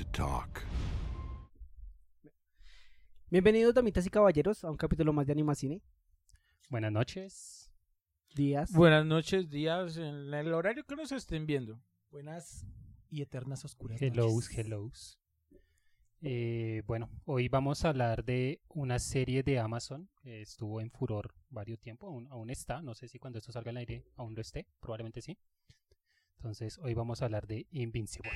to talk. Bienvenidos, damitas y caballeros, a un capítulo más de Animacine. Buenas noches. Días. Buenas noches, días, en el horario que nos estén viendo. Buenas y eternas oscuras Hellos, noches. hellos. Eh, bueno, hoy vamos a hablar de una serie de Amazon que estuvo en furor varios tiempo, aún, aún está, no sé si cuando esto salga al aire aún lo esté, probablemente sí. Entonces, hoy vamos a hablar de Invincible.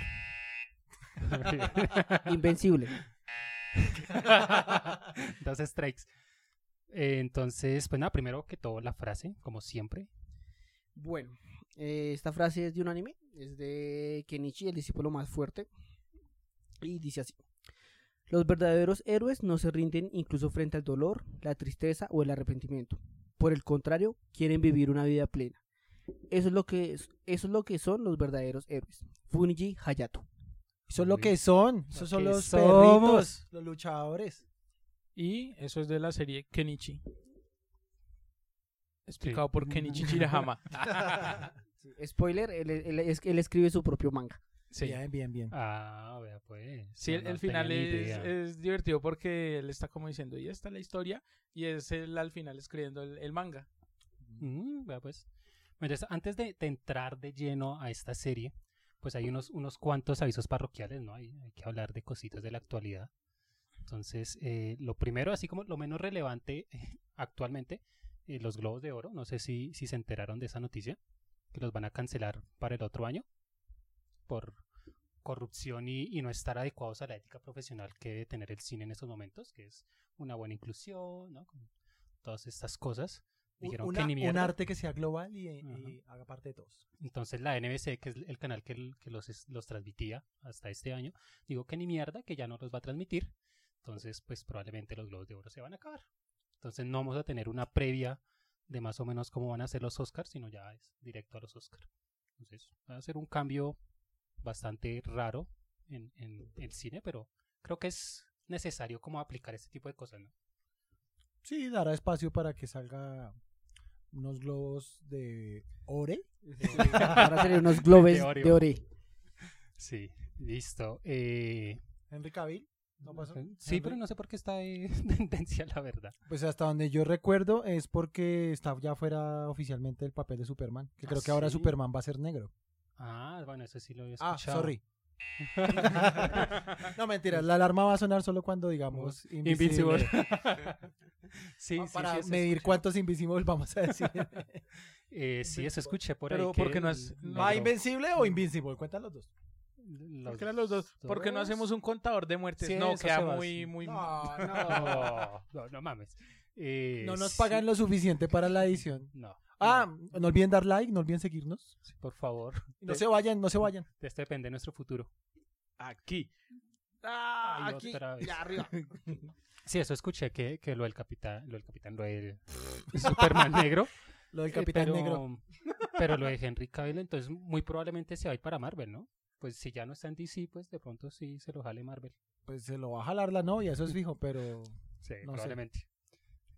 Invencible. Dos strikes. Eh, entonces, pues nada, primero que todo la frase, como siempre. Bueno, eh, esta frase es de un anime, es de Kenichi, el discípulo más fuerte, y dice así. Los verdaderos héroes no se rinden incluso frente al dolor, la tristeza o el arrepentimiento. Por el contrario, quieren vivir una vida plena. Eso es lo que, es- eso es lo que son los verdaderos héroes. Funji Hayato. Eso es lo que son. Esos son los somos. perritos, los luchadores. Y eso es de la serie Kenichi. Explicado por Kenichi Chirahama. Sí, Spoiler, él, él- él- él escribe su propio manga. sí. Bien, bien, bien. Ah, vea pues. Sí, no, el, final es, es divertido porque él está como diciendo, y esta es la historia, y es él al final escribiendo el, el manga. Mm, vea pues. Entonces, antes de, de entrar de lleno a esta serie, pues hay unos, unos cuantos avisos parroquiales, ¿no? Hay, hay que hablar de cositas de la actualidad. Entonces, eh, lo primero, así como lo menos relevante actualmente, eh, los globos de oro. No sé si, si se enteraron de esa noticia, que los van a cancelar para el otro año por corrupción y, no estar adecuados a la ética profesional que debe tener el cine en estos momentos, que es una buena inclusión, ¿no? Todas estas cosas. Dijeron que una- ni un arte que sea global y, haga parte de todos. Entonces la NBC, que es el canal que, que los, los transmitía hasta este año, digo que ni mierda, que ya no los va a transmitir. Entonces, pues probablemente los Globos de Oro se van a acabar. Entonces no vamos a tener una previa de más o menos cómo van a ser los Oscars, sino ya es directo a los Oscars. Entonces va a ser un cambio bastante raro en, en el cine, pero creo que es necesario como aplicar este tipo de cosas, ¿no? Sí, dará espacio para que salga unos globos de ore. Ahora serían unos globes De ore. Sí, listo. Eh, Henry Cavill. ¿No pasó? sí, Henry. pero no sé por qué está de tendencia, la verdad. Pues hasta donde yo recuerdo es porque está ya fuera oficialmente el papel de Superman. Que ¿Ah, creo que ahora sí? Superman va a ser negro. Ah, bueno, eso sí lo había Ah, escuchado. sorry. no, mentira. La alarma va a sonar solo cuando digamos Invincible. invisible. sí, sí, para sí, medir cuántos invisibles vamos a decir. Eh, sí, eso escuché por Pero ahí. ¿por qué no el es- no ¿Va invencible o invincible? Cuentan los dos. los ¿Por qué los dos? ¿Por qué no hacemos un contador de muertes? Sí, no, queda muy, muy... No, No, no, no mames. Eh, No nos sí, pagan lo suficiente para la edición. No. Ah, no olviden dar like, no olviden seguirnos. no, por favor. Y no De- se vayan, no se vayan. de esto depende nuestro futuro. Aquí. Ah, Ay, aquí, otra vez. ya arriba. Sí, eso escuché que, que lo del capitán, lo del capitán, lo del Superman negro. Lo del eh, Capitán pero, Negro. Pero lo de Henry Cavill, entonces muy probablemente se va a ir para Marvel, ¿no? Pues si ya no está en DC, pues de pronto sí se lo jale Marvel. Pues se lo va a jalar la novia, eso es fijo, pero Sí, No sé.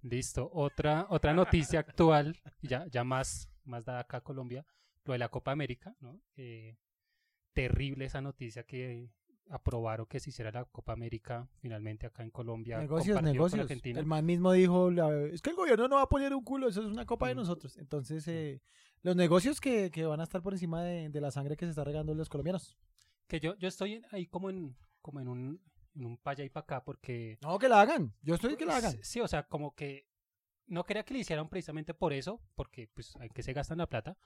Listo. Otra, otra noticia actual, ya, ya más, más dada acá a Colombia, lo de la Copa América, ¿no? Eh, terrible esa noticia que aprobaron que se hiciera la Copa América finalmente acá en Colombia. negocios, negocios. Argentina. El man mismo dijo, es que el gobierno no va a poner un culo, eso es una copa de Mm. nosotros. Entonces, eh, los negocios que, que van a estar por encima de, de la sangre que se está regando los colombianos. Que yo, yo estoy ahí como en, como en un, en un pa' allá y pa' acá porque... No, que la hagan. Yo estoy que la hagan. Sí, o sea, como que no quería que le hicieran precisamente por eso, porque pues en que se gastan la plata,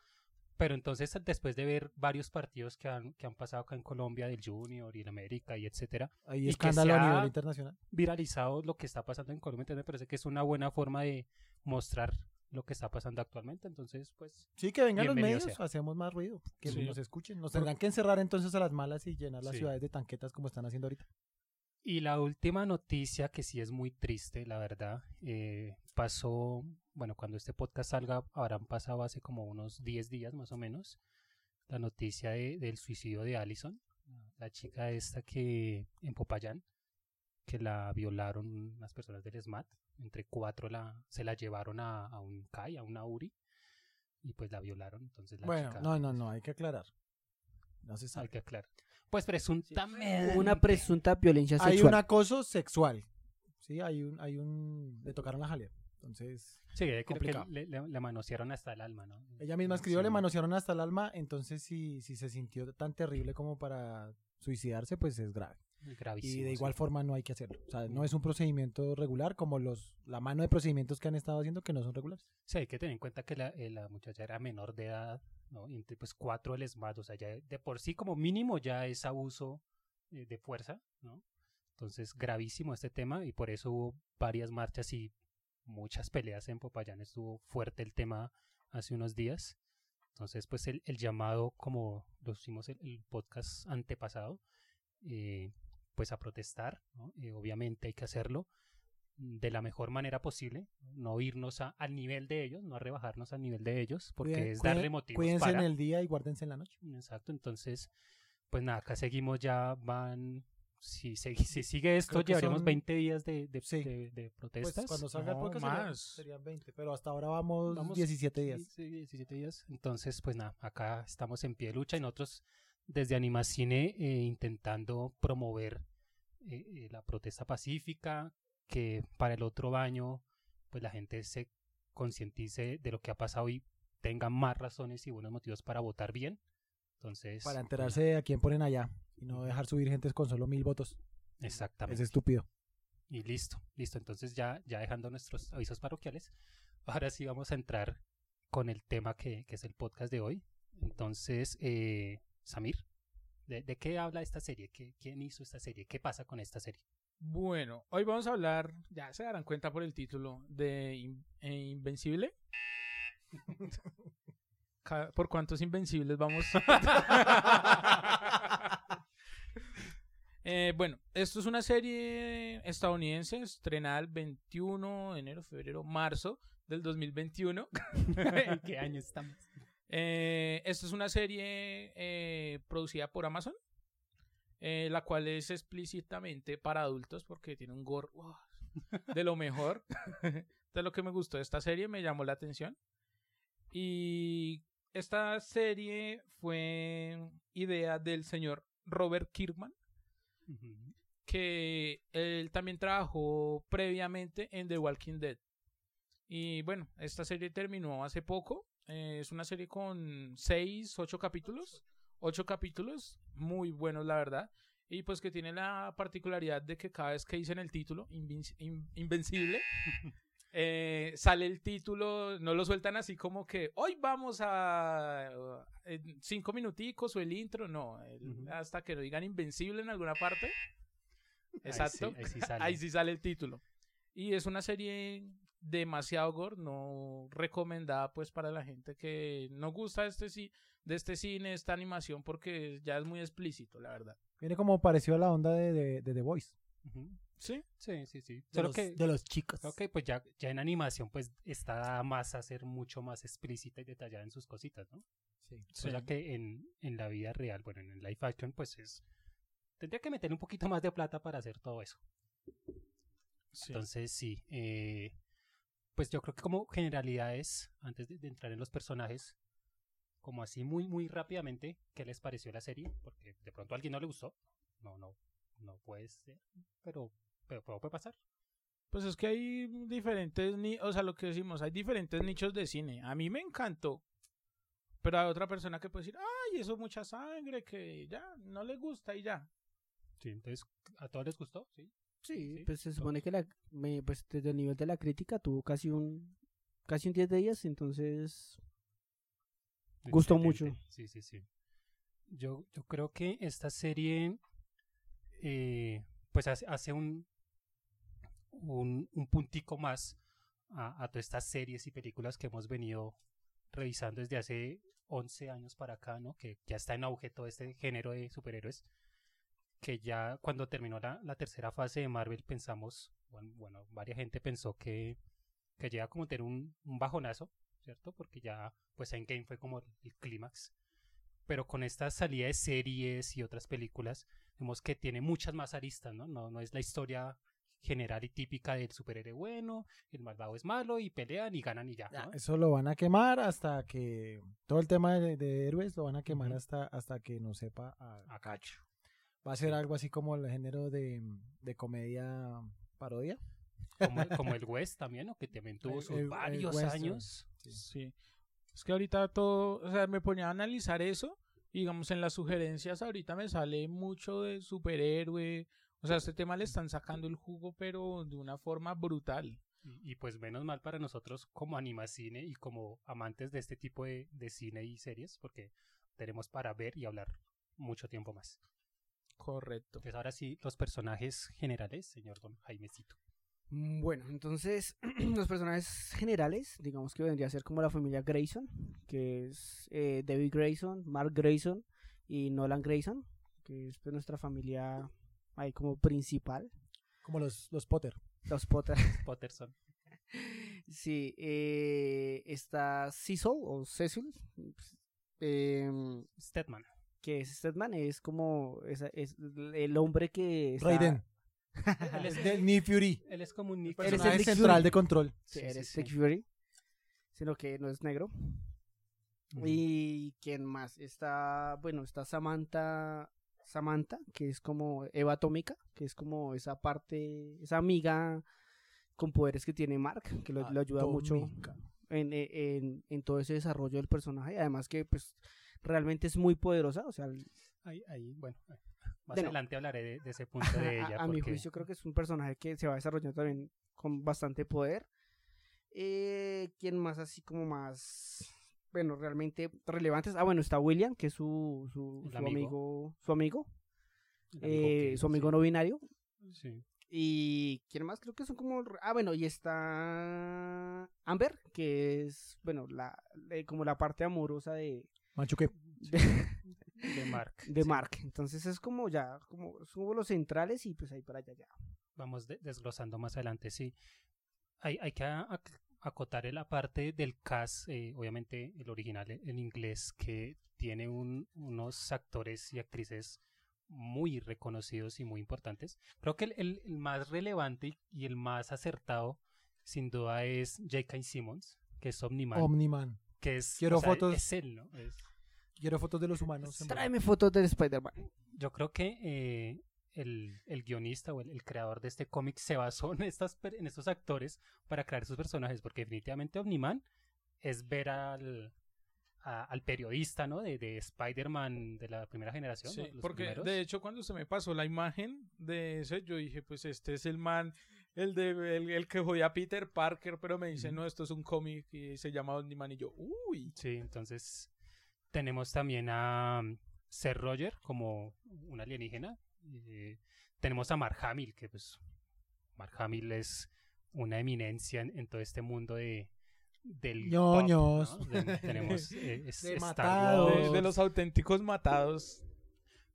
pero entonces después de ver varios partidos que han, que han pasado acá en Colombia, del Junior y el América y etcétera, Hay y que escándalo a nivel internacional. viralizado lo que está pasando en Colombia, entonces me parece que es una buena forma de mostrar lo que está pasando actualmente, entonces pues Sí, que vengan los medios, sea. hacemos más ruido, que Sí. nos escuchen. Nos tendrán que encerrar entonces a las malas y llenar las Sí. ciudades de tanquetas como están haciendo ahorita. Y la última noticia, que sí es muy triste, la verdad, eh, pasó, bueno, cuando este podcast salga, habrán pasado hace como unos 10 días más o menos, la noticia de- del suicidio de Allison, la chica esta que en Popayán, que la violaron las personas del SMAT, entre cuatro la, se la llevaron a, a un CAI, a una URI, y pues la violaron, entonces la Bueno, chica... no, no, no, hay que aclarar. No se Hay sabe. que aclarar. Pues presuntamente. Una presunta violencia Hay sexual. un acoso sexual. Sí, hay un, hay un, le tocaron la jalea. Entonces, Sí, creo que complicado. le, le- le manosearon hasta el alma, ¿no? ella misma escribió, Sí. le manosearon hasta el alma, entonces si, si se sintió tan terrible como para suicidarse, pues es grave. Gravísimo. Y de sí. igual forma no hay que hacerlo. O sea, no es un procedimiento regular como los la mano de procedimientos que han estado haciendo que no son regulares. Sí, hay que tener en cuenta que la, eh, la muchacha era menor de edad, ¿no? Y entre, pues cuatro el más, o sea, ya de por sí como mínimo ya es abuso eh, de fuerza, ¿no? Entonces, gravísimo este tema y por eso hubo varias marchas y muchas peleas en Popayán. Estuvo fuerte el tema hace unos días. Entonces, pues el, el llamado, como lo hicimos el, el podcast antepasado, eh, pues a protestar, ¿no? Eh, obviamente hay que hacerlo de la mejor manera posible, no irnos a- al nivel de ellos, no a rebajarnos al nivel de ellos, porque Cuiden- es darle motivos Cuídense para... en el día y guárdense en la noche. Exacto, entonces, pues nada, acá seguimos ya, van, si, se- si sigue esto, llevaremos son- 20 días de, de, Sí. de- de Pues protestas. cuando salga el No, podcast serían- más. serían 20, pero hasta ahora vamos, Vamos, 17 sí, días. sí, 17 días. Entonces, pues nada, acá estamos en pie de lucha y nosotros desde Animacine eh, intentando promover eh, eh, la protesta pacífica, que para el otro año pues la gente se concientice de lo que ha pasado y tenga más razones y buenos motivos para votar bien. Entonces, Para pues, enterarse de a quién ponen allá y no dejar subir gentes con solo mil votos. exactamente. Es estúpido. Y listo, listo. Entonces ya, ya dejando nuestros avisos parroquiales, ahora sí vamos a entrar con el tema que, que es el podcast de hoy. Entonces, eh, Samir, ¿de, de qué habla esta serie? ¿Qué, ¿Quién hizo esta serie? ¿Qué pasa con esta serie? Bueno, hoy vamos a hablar, ya se darán cuenta por el título, de In- eh, Invencible. ¿Por cuántos invencibles vamos? Eh, bueno, esto es una serie estadounidense estrenada el 21 de enero, febrero, marzo del 2021. ¿En qué año estamos? Eh, esta es una serie eh, producida por Amazon, eh, la cual es explícitamente para adultos porque tiene un gore wow, de lo mejor. de lo que me gustó de esta serie, me llamó la atención. Y esta serie fue idea del señor Robert Kirkman, que él también trabajó previamente en The Walking Dead. Y bueno, esta serie terminó hace poco. Eh, es una serie con 6, 8 capítulos. 8 capítulos, muy buenos la verdad. Y pues que tiene la particularidad de que cada vez que dicen el título, Invinci- In- Invencible, eh, sale el título, no lo sueltan así como que hoy vamos a cinco minuticos o el intro, no, el- hasta que lo digan Invencible en alguna parte. Ahí Exacto. sí- ahí sí sale. Ahí sí sale el título. Y es una serie demasiado gore, no recomendada pues para la gente que no gusta este de este cine, esta animación, porque ya es muy explícito, la verdad. Viene como parecido a la onda de, de, de The Voice. Sí. Sí, sí, sí. De, Solo los, que, de los chicos. Ok, pues ya, ya en animación pues está más a ser mucho más explícita y detallada en sus cositas, ¿no? Sí. Cosa que en, en la vida real, bueno, en el live action, pues es. Tendría que meterle un poquito más de plata para hacer todo eso. Sí. Entonces, sí. eh, pues yo creo que como generalidades, antes de, de entrar en los personajes, como así muy, muy rápidamente, ¿qué les pareció la serie? Porque de pronto a alguien no le gustó. No, no, no puede ser. Pero, pero, pero puede pasar. Pues es que hay diferentes, ni o sea, lo que decimos, hay diferentes nichos de cine. A mí me encantó. Pero hay otra persona que puede decir, ay, eso es mucha sangre, que ya, no le gusta y ya. Sí, entonces, ¿a todos les gustó? Sí. Sí, Sí, pues se supone que la, me- pues desde el nivel de la crítica tuvo casi un casi un 10 de 10, entonces Gustó mucho. Sí, sí, sí. Yo, yo creo que esta serie eh, pues hace, hace un, un, un puntico más a, a todas estas series y películas que hemos venido revisando desde hace 11 años para acá, ¿no? Que ya está en auge todo este género de superhéroes. Que ya cuando terminó la, la tercera fase de Marvel pensamos, bueno, bueno varias gente pensó que, que llega como a tener un, un bajonazo, ¿cierto? Porque ya, pues Endgame fue como el clímax. Pero con esta salida de series y otras películas, vemos que tiene muchas más aristas, ¿no? No, no es la historia general y típica del superhéroe bueno, el malvado es malo y pelean y ganan y ya. ¿no? Eso lo van a quemar hasta que. Todo el tema de, de héroes lo van a quemar hasta, hasta que no sepa a, A cacho. Va a ser algo así como el género de, de comedia parodia. Como, como el West también, ¿no? que también tuvo El- sus el- el varios western. años. Sí. Es que ahorita todo, o sea, me ponía a analizar eso. y digamos, en las sugerencias ahorita me sale mucho de superhéroe. O sea, a este tema le están sacando el jugo, pero de una forma brutal. Y, y pues menos mal para nosotros como animacine y como amantes de este tipo de, de cine y series, porque tenemos para ver y hablar mucho tiempo más. Correcto. Entonces ahora sí, los personajes generales, señor Don Jaimecito. Mm, Bueno, entonces los personajes generales, digamos que vendría a ser como la familia Grayson, que es eh, David Grayson, Mark Grayson y Nolan Grayson, que es pues, nuestra familia ahí como principal. Como los, los Potter. Los Potter. Potterson. sí, eh, está Cecil o Cecil, em, Stedman. Que es Stedman, es como es el hombre que está- Raiden. Él es, del Nick Fury. él es como un Nick. Él es el central Fury. de control. Sí, Sí, eres sí, Nick sí. Fury, sino que no es negro. ¿Y quién más? Está, bueno, está Samantha, Samantha, que es como Eva Atómica, que es como esa parte, esa amiga con poderes que tiene Mark, que lo, lo ayuda mucho en, en, en todo ese desarrollo del personaje. Además que, pues, realmente es muy poderosa, o sea, Ahí, ahí, bueno. eh, Más De no. adelante hablaré de, de ese punto de ella. a, mi porque- juicio creo que es un personaje que se va desarrollando también con bastante poder. Eh, ¿Quién más así como más, bueno, realmente relevantes? Ah, bueno, está William, que es su, su, amigo. amigo, su amigo, eh, que- su amigo sí, no binario. sí. Y quién más creo que son como ah bueno y está Amber que es bueno la eh, como la parte amorosa de Machuque. de, De Mark. de sí. Mark entonces es como ya como son como los centrales y pues ahí para allá ya Vamos de- desglosando más adelante, sí. Hay, hay que acotar la parte del cast, eh, obviamente el original en inglés, que tiene un- unos actores y actrices muy reconocidos y muy importantes. Creo que el, el- el más relevante y- y el más acertado, sin duda, es J.K. Simmons, que es Omniman, Omniman. que es, Quiero o sea, fotos. es él, ¿no? Es- Quiero fotos de los humanos. verdad. tráeme fotos del Spider-Man yo creo que eh, el, el guionista o el, el creador de este cómic se basó en, estas, en estos actores para crear sus personajes, porque definitivamente Omniman es ver al, a- al periodista, ¿no? De, de Spider-Man de la primera generación. Sí, porque primeros. de hecho cuando se me pasó la imagen de ese, yo dije, pues este es el man, el de el, el que jodía a Peter Parker, pero me dice, no, esto es un cómic y se llama Omniman y yo, uy. Sí, entonces tenemos también a um, Seth Roger como un alienígena. eh, tenemos a Mark Hamill, que pues Mark Hamill es una eminencia en, en todo este mundo de del pop, Ñoños. ¿no? De- tenemos eh, es- De Star matados. De, Wars, de los auténticos matados.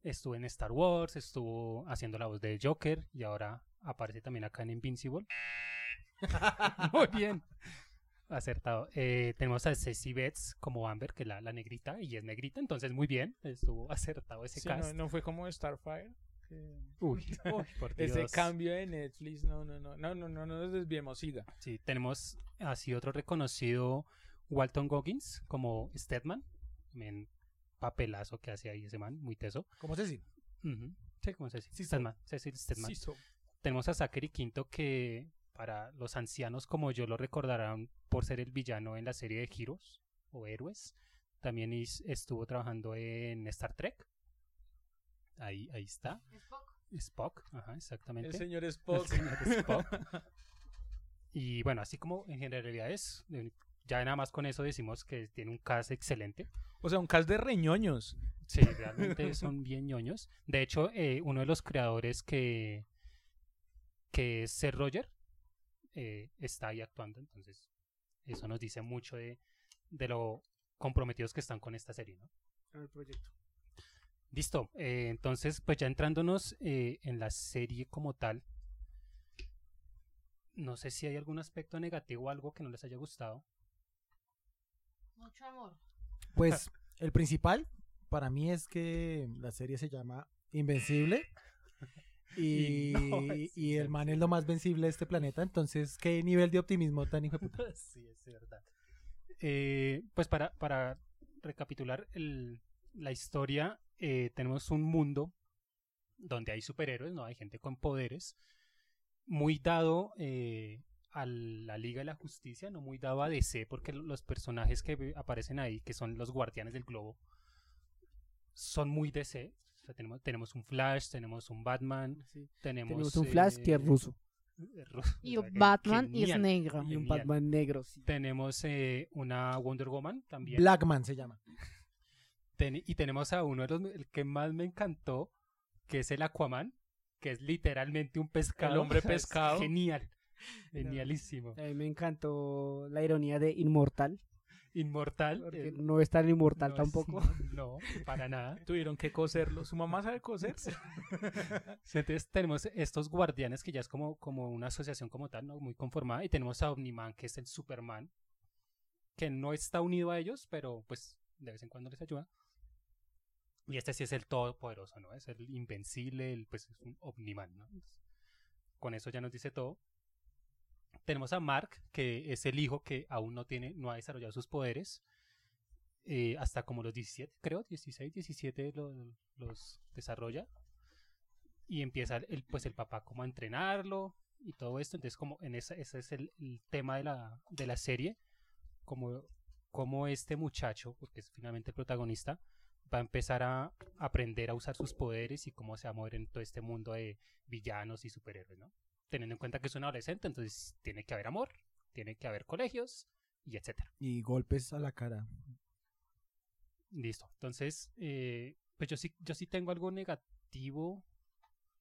estuvo en Star Wars, estuvo haciendo la voz de Joker y ahora aparece también acá en Invincible. Muy bien. Acertado. Eh, tenemos a Ceci Betts como Amber, que es la, la negrita, y es negrita, entonces muy bien. Estuvo acertado ese Sí, no, cast. no fue como Starfire. que- Uy, uy, por Ese Dios. cambio de Netflix, no, no, no, no, no, no, no nos desviemos, siga. Sí, tenemos así otro reconocido Walton Goggins como Stedman. También papelazo que hace ahí ese man, muy teso. ¿Cómo se dice? Ujú. Sí, ¿cómo se dice? Sí, Stedman. Cecil Stedman. Sí, so- Tenemos a Zachary Quinto que para los ancianos como yo lo recordarán por ser el villano en la serie de Heroes o Héroes. También is- estuvo trabajando en Star Trek. Ahí, ahí está. Spock, ajá, exactamente. el señor El Spock. señor Spock. Y bueno, así como en generalidades, eh, ya nada más con eso decimos que tiene un cast excelente. o sea, un cast de reñoños. Sí, realmente son bien ñoños. De hecho, eh, uno de los creadores que, que es Seth Roger eh, está ahí actuando, entonces eso nos dice mucho de, de lo comprometidos que están con esta serie, ¿no? en el proyecto. Listo, eh, entonces pues ya entrándonos eh, en la serie como tal, no sé si hay algún aspecto negativo o algo que no les haya gustado. Mucho amor. Pues el principal para mí es que la serie se llama Invencible. Y, Y no es y el man es lo más vencible de este planeta. Entonces, ¿qué nivel de optimismo tan hijo de puta? sí, es verdad. Eh, pues para, para recapitular el- la historia, eh, tenemos un mundo donde hay superhéroes, ¿no? Hay gente con poderes, muy dado eh, a la Liga de la Justicia, no muy dado a DC, porque lo- los personajes que aparecen ahí, que son los guardianes del globo, son muy DC. O sea, tenemos, tenemos un Flash, tenemos un Batman, Sí. tenemos, Tenemos un Flash que es eh, ruso. ru- Y que- Batman y es genial. negro. Y un. Batman negro, sí. Tenemos eh, una Wonder Woman también. Blackman se llama. Ten- y tenemos a uno de los el que más me encantó, que es el Aquaman, que es literalmente un pescado. hombre Es pescado. Genial. Genialísimo. A mí me encantó la ironía de inmortal, Inmortal. porque eh, no es tan inmortal no es- tampoco. No, para nada. Tuvieron que coserlo. ¿Su mamá sabe coser? Entonces tenemos estos guardianes que ya es como, como una asociación como tal, ¿no? Muy conformada. Y tenemos a Omniman, que es el Superman, que no está unido a ellos, pero pues de vez en cuando les ayuda. Y este sí es el todopoderoso, ¿no? Es el invencible, el, pues es un Omniman, ¿no? Entonces, con eso ya nos dice todo. Tenemos a Mark, que es el hijo que aún no tiene, no ha desarrollado sus poderes. eh, hasta como los 17, creo, 16, 17 lo- los desarrolla y empieza el, pues el papá como a entrenarlo y todo esto entonces como en esa ese es el, el tema de la de la serie como como este muchacho porque es finalmente el protagonista va a empezar a aprender a usar sus poderes y cómo se va a mover en todo este mundo de villanos y superhéroes no teniendo en cuenta que es un adolescente entonces tiene que haber amor tiene que haber colegios y etcétera Y golpes a la cara. Listo. Entonces, eh, pues yo sí, yo sí tengo algo negativo.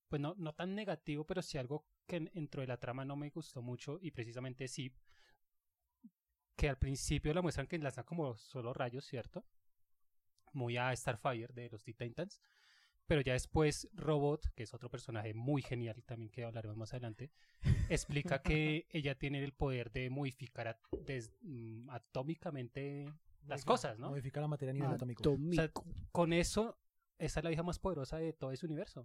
Pues no, no tan negativo, pero sí algo que en- dentro de la trama no me gustó mucho. Y precisamente sí. Que al principio la muestran que lanza como solo rayos, ¿cierto? Muy a Starfire de los Teen Titans. Pero ya después Robot, que es otro personaje muy genial también que hablaremos más adelante, explica que ella tiene el poder de modificar at- des- mm, atómicamente las cosas, ¿no? Modifica la materia a nivel atómico. Atómico. Con eso, esa es la hija más poderosa de todo ese universo.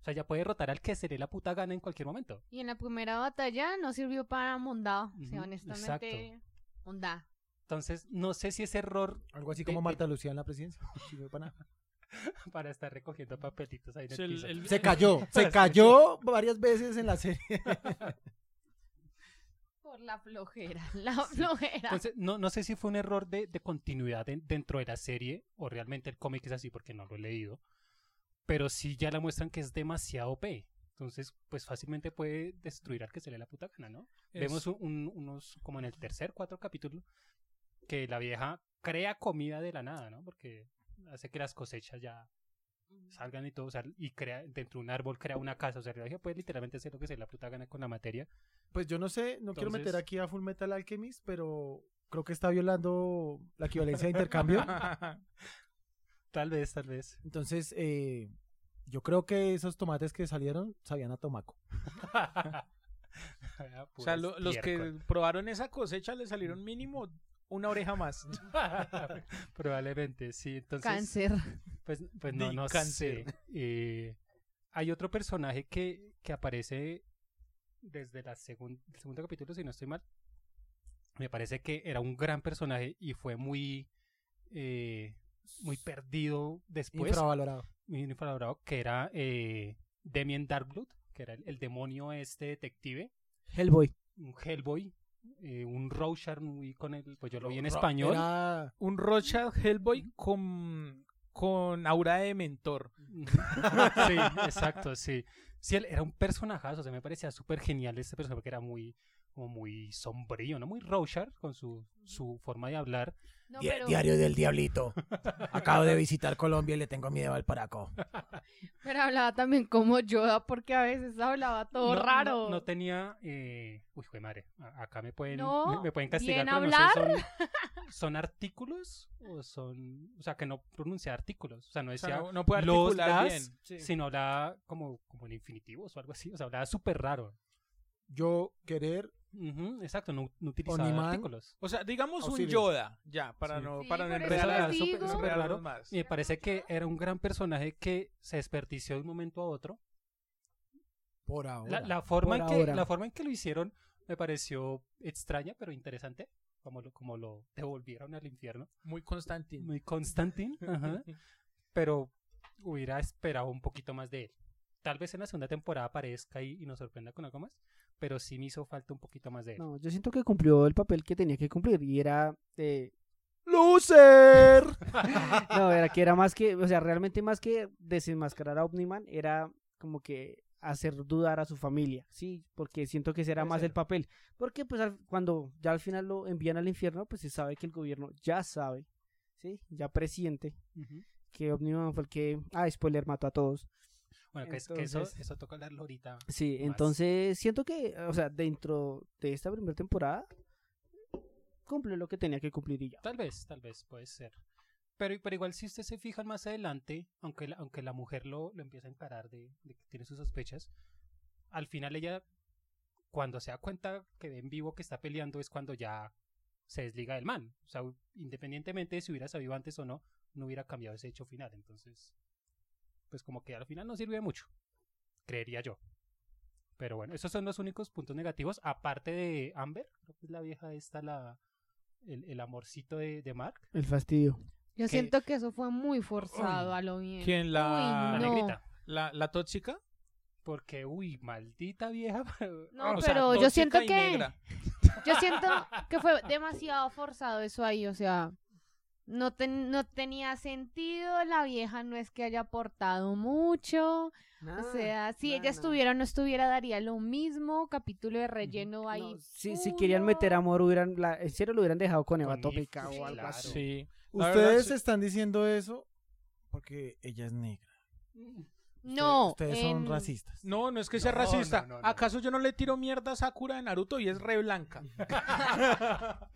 O sea, ya puede derrotar al que se le la puta gana en cualquier momento. Y en la primera batalla no sirvió para Mondao. O sea, Ujú, honestamente, Mondá. Entonces, no sé si es error Algo así de- como de- Marta Lucía en la presidencia. No para nada. para estar recogiendo papelitos ahí en el Sí, el- piso. el- Se cayó, se cayó varias veces en la serie. Por la flojera, la flojera. Entonces, no, no sé si fue un error de, de continuidad en- dentro de la serie o realmente el cómic es así porque no lo he leído. Pero sí ya la muestran que es demasiado OP. Entonces, pues fácilmente puede destruir al que se le la puta gana, ¿no? es- Vemos un- un- unos, como en el tercer, cuatro capítulo, que la vieja crea comida de la nada, ¿no? Porque hace que las cosechas ya salgan y todo, o sea, y crea, dentro de un árbol crea una casa, o sea, la puede literalmente hacer lo que se le da puta gana con la materia. Pues yo no sé, no quiero meter aquí a Full Metal Alchemist, pero creo que está violando la equivalencia de intercambio. Tal vez, tal vez. Entonces, eh, yo creo que esos tomates que salieron sabían a tomaco. o sea, lo- los que probaron esa cosecha le salieron mínimo una oreja más. Probablemente, sí. Entonces, Cáncer. Pues, pues no, no cáncer. sé. Eh, hay otro personaje que, que aparece desde la segun- el segundo capítulo, si no estoy mal. Me parece que era un gran personaje y fue muy, eh, muy perdido después, Infravalorado. muy infravalorado, que era eh, Damien Darkblood, que era el, el demonio este detective, Hellboy. un Hellboy, eh, un Rorschach muy con el, pues yo lo vi en español. Era- Un Rothschild Hellboy con, con aura de mentor. sí, exacto, sí. Sí, él era un personajazo, o sea, me parecía súper genial este personaje porque era muy, como muy sombrío, ¿no? Muy Rorschach con su, su forma de hablar. No, Di- pero, Diario del Diablito. Acabo de visitar Colombia y le tengo miedo al paraco. pero hablaba también como Yoda porque a veces hablaba todo No- raro. No, no tenía... Eh... Uy, jue madre, acá me pueden, No, me, me pueden castigar, no sé, son, ¿son artículos o son... O sea, que no pronuncia artículos, o sea, no O sea, decía no, no puede los, las, bien. sino hablaba como, como en infinitivos o algo así, o sea, hablaba súper raro. Yo querer Ujú, exacto, no, no utilizaba Oniman. artículos. O sea, digamos un Auxilio. Yoda, ya, para Sí. no, Sí, para no por eso enredar más. Y me parece que era un gran personaje que se desperdició de un momento a otro. por ahora. La, la forma en que, ahora. la forma en que lo hicieron me pareció extraña, pero interesante. Como lo, como lo devolvieron al infierno. Muy Constantine. Muy Constantine. ajá. Pero hubiera esperado un poquito más de él. tal vez en la segunda temporada aparezca y, y nos sorprenda con algo más, pero sí me hizo falta un poquito más de él. No, yo siento que cumplió el papel que tenía que cumplir y era eh, ¡Loser! no, era que era más que, o sea, realmente más que desenmascarar a Omniman, era como que hacer dudar a su familia, sí, porque siento que ese era Puede más el papel, porque pues al- cuando ya al final lo envían al infierno, pues se sabe que el gobierno ya sabe, sí, ya presiente que Omniman fue el que, ah, spoiler, mató a todos. Bueno, que, es- que eso, Entonces- eso toca hablarlo ahorita. Sí, más. entonces siento que, o sea, dentro de esta primera temporada cumple lo que tenía que cumplir y ya. Tal vez, tal vez, puede ser. Pero, pero igual si usted se fija más adelante, aunque la, aunque la mujer lo, lo empieza a encarar de, de que tiene sus sospechas, al final ella, cuando se da cuenta que ve en vivo que está peleando, es cuando ya se desliga del man. O sea, independientemente de si hubiera sabido antes o no, no hubiera cambiado ese hecho final. Entonces, pues como que al final no sirve de mucho, creería yo. Pero bueno, esos son los únicos puntos negativos, aparte de Amber, creo que es la vieja esta, la, el, el amorcito de, de Mark. El fastidio. Yo que- siento que eso fue muy forzado a lo bien. ¿Quién la, La Uy, no. negrita. la, la tóxica? Porque, uy, maldita vieja. No, O sea, pero yo siento que negra. yo siento que fue demasiado forzado eso ahí, o sea, no ten- no tenía sentido, la vieja no es que haya aportado mucho, o sea, si ella estuviera o no estuviera daría lo mismo, capítulo de relleno ahí. No, si, si querían meter amor, hubieran, la, en serio lo hubieran dejado con Eva Tópica o algo así. Sí. Verdad, Ustedes sí. están diciendo eso porque ella es negra. No, Ustedes son en- racistas. No, no es que sea No, racista. no, no, no. ¿Acaso yo no le tiro mierda a Sakura de Naruto y es re blanca?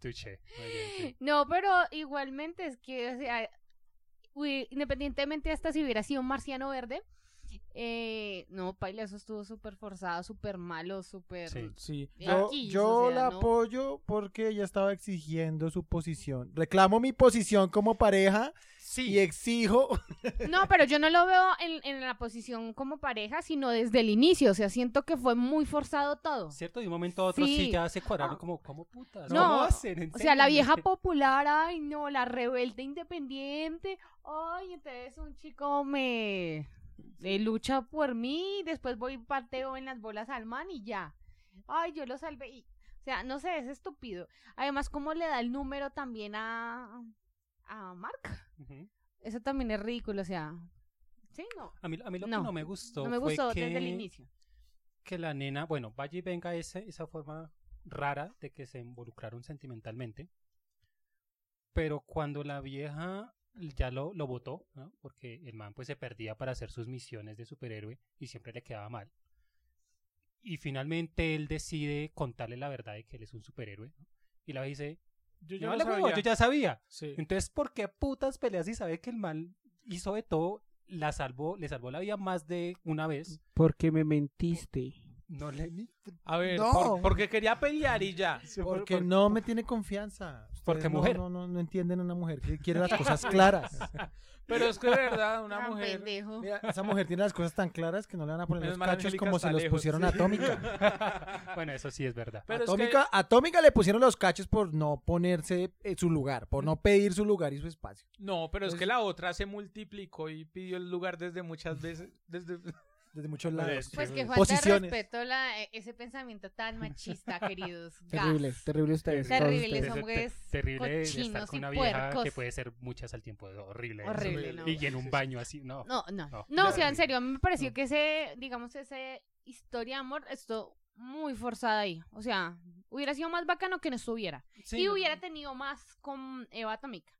Tuche. Sí. No, pero igualmente es que, o sea, uy, independientemente hasta si hubiera sido un marciano verde, eh, no, Paila, eso estuvo súper forzado, súper malo, súper... Sí. Sí. Yo, X, yo o sea, la no. apoyo porque ella estaba exigiendo su posición. Reclamo mi posición como pareja y exijo. No, pero yo no lo veo en, en la posición como pareja, sino desde el inicio, o sea, siento que fue muy forzado todo. ¿Cierto? De un momento a otro sí, Sí. ya se cuadraron Ah. como, ¿cómo putas? No, ¿Cómo hacen? ¿En O sea, la vieja popular, ay, no, la rebelde independiente, ay, entonces un chico me eh, lucha por mí, después voy y pateo en las bolas al man y ya. Ay, yo lo salvé y, o sea, no sé, es estúpido. Además, ¿cómo le da el número también a, a Mark? Eso también es ridículo, o sea, sí, no. A mí, a mí lo No, que no me gustó No me fue gustó que, desde el inicio. que la nena, bueno, vaya y venga ese, esa forma rara de que se involucraron sentimentalmente. Pero cuando la vieja ya lo, lo votó, ¿no? Porque el man pues se perdía para hacer sus misiones de superhéroe y siempre le quedaba mal. Y finalmente él decide contarle la verdad de que él es un superhéroe. ¿no? Y la vieja dice, Yo "Me ya vale lo huevo, sabía. yo ya sabía. Sí. Entonces, ¿por qué putas peleas si sabe que el mal hizo de todo? La salvó, le salvó la vida más de una vez. Porque me mentiste. No le A ver, No. por- porque quería pelear y ya. Porque por- no me tiene confianza. Ustedes Porque no- mujer. No, no, no entienden a una mujer que quiere las cosas claras. Pero es que de verdad, una Tan mujer. pendejo. Mira, esa mujer tiene las cosas tan claras que no le van a poner Menos los mal cachos Angélica como se los lejos. pusieron a Atómica. bueno, eso sí es verdad. Pero es Atómica, Atómica le pusieron los cachos por no ponerse en su lugar, por no pedir su lugar y su espacio. No, pero es que la otra se multiplicó y pidió el lugar desde muchas veces. Desde... Desde muchos lados. Pues que falta Posiciones. respeto la, e- ese pensamiento tan machista, queridos. Terrible, terrible ustedes. Terrible, ustedes. son hombres terrible estar con una vieja puercos. que puede ser muchas al tiempo. Horrible. eso. Horrible, no. Y en un baño así, no. No, no. No. No, o sea, en serio, a mí me pareció No. que ese, digamos, ese historia de amor, esto muy forzada ahí. O sea, hubiera sido más bacano que no estuviera. Sí, y no- hubiera tenido más con Eva Atómica.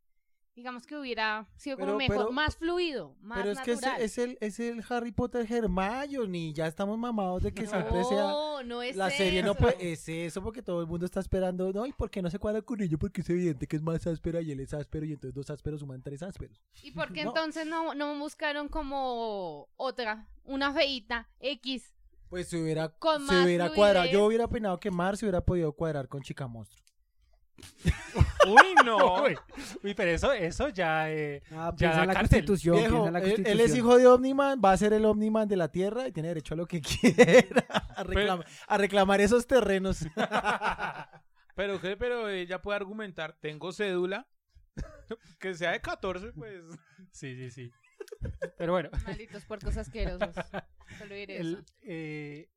Digamos que hubiera sido Pero- como mejor, pero- más fluido, más Pero es que es, es el, es el Harry Potter Hermione. Ya estamos mamados de que siempre sea. No, no es La serie no puede, es eso porque todo el mundo está esperando, no, ¿y por qué no se cuadra con ello? Porque es evidente que es más áspera y él es áspero y entonces dos ásperos suman tres ásperos. ¿Y por qué No. entonces no, no buscaron como otra, una feita, X? Pues se hubiera, Con se más hubiera cuadrado, yo hubiera opinado que Mar se hubiera podido cuadrar con Chica Monstruo. Uy, no. Uy, uy, pero eso, eso ya. eh, Ah, Ya la en la cárcel. constitución, Viejo, piensa en la él, constitución. él es hijo de Omniman, va a ser el Omniman de la Tierra y tiene derecho a lo que quiera, a, reclam- a reclamar esos terrenos. Pero pero ella puede argumentar, tengo cédula, que sea de 14, pues. sí, sí, sí. Pero bueno, Malditos puercos asquerosos. Solo diré el, eso. eh,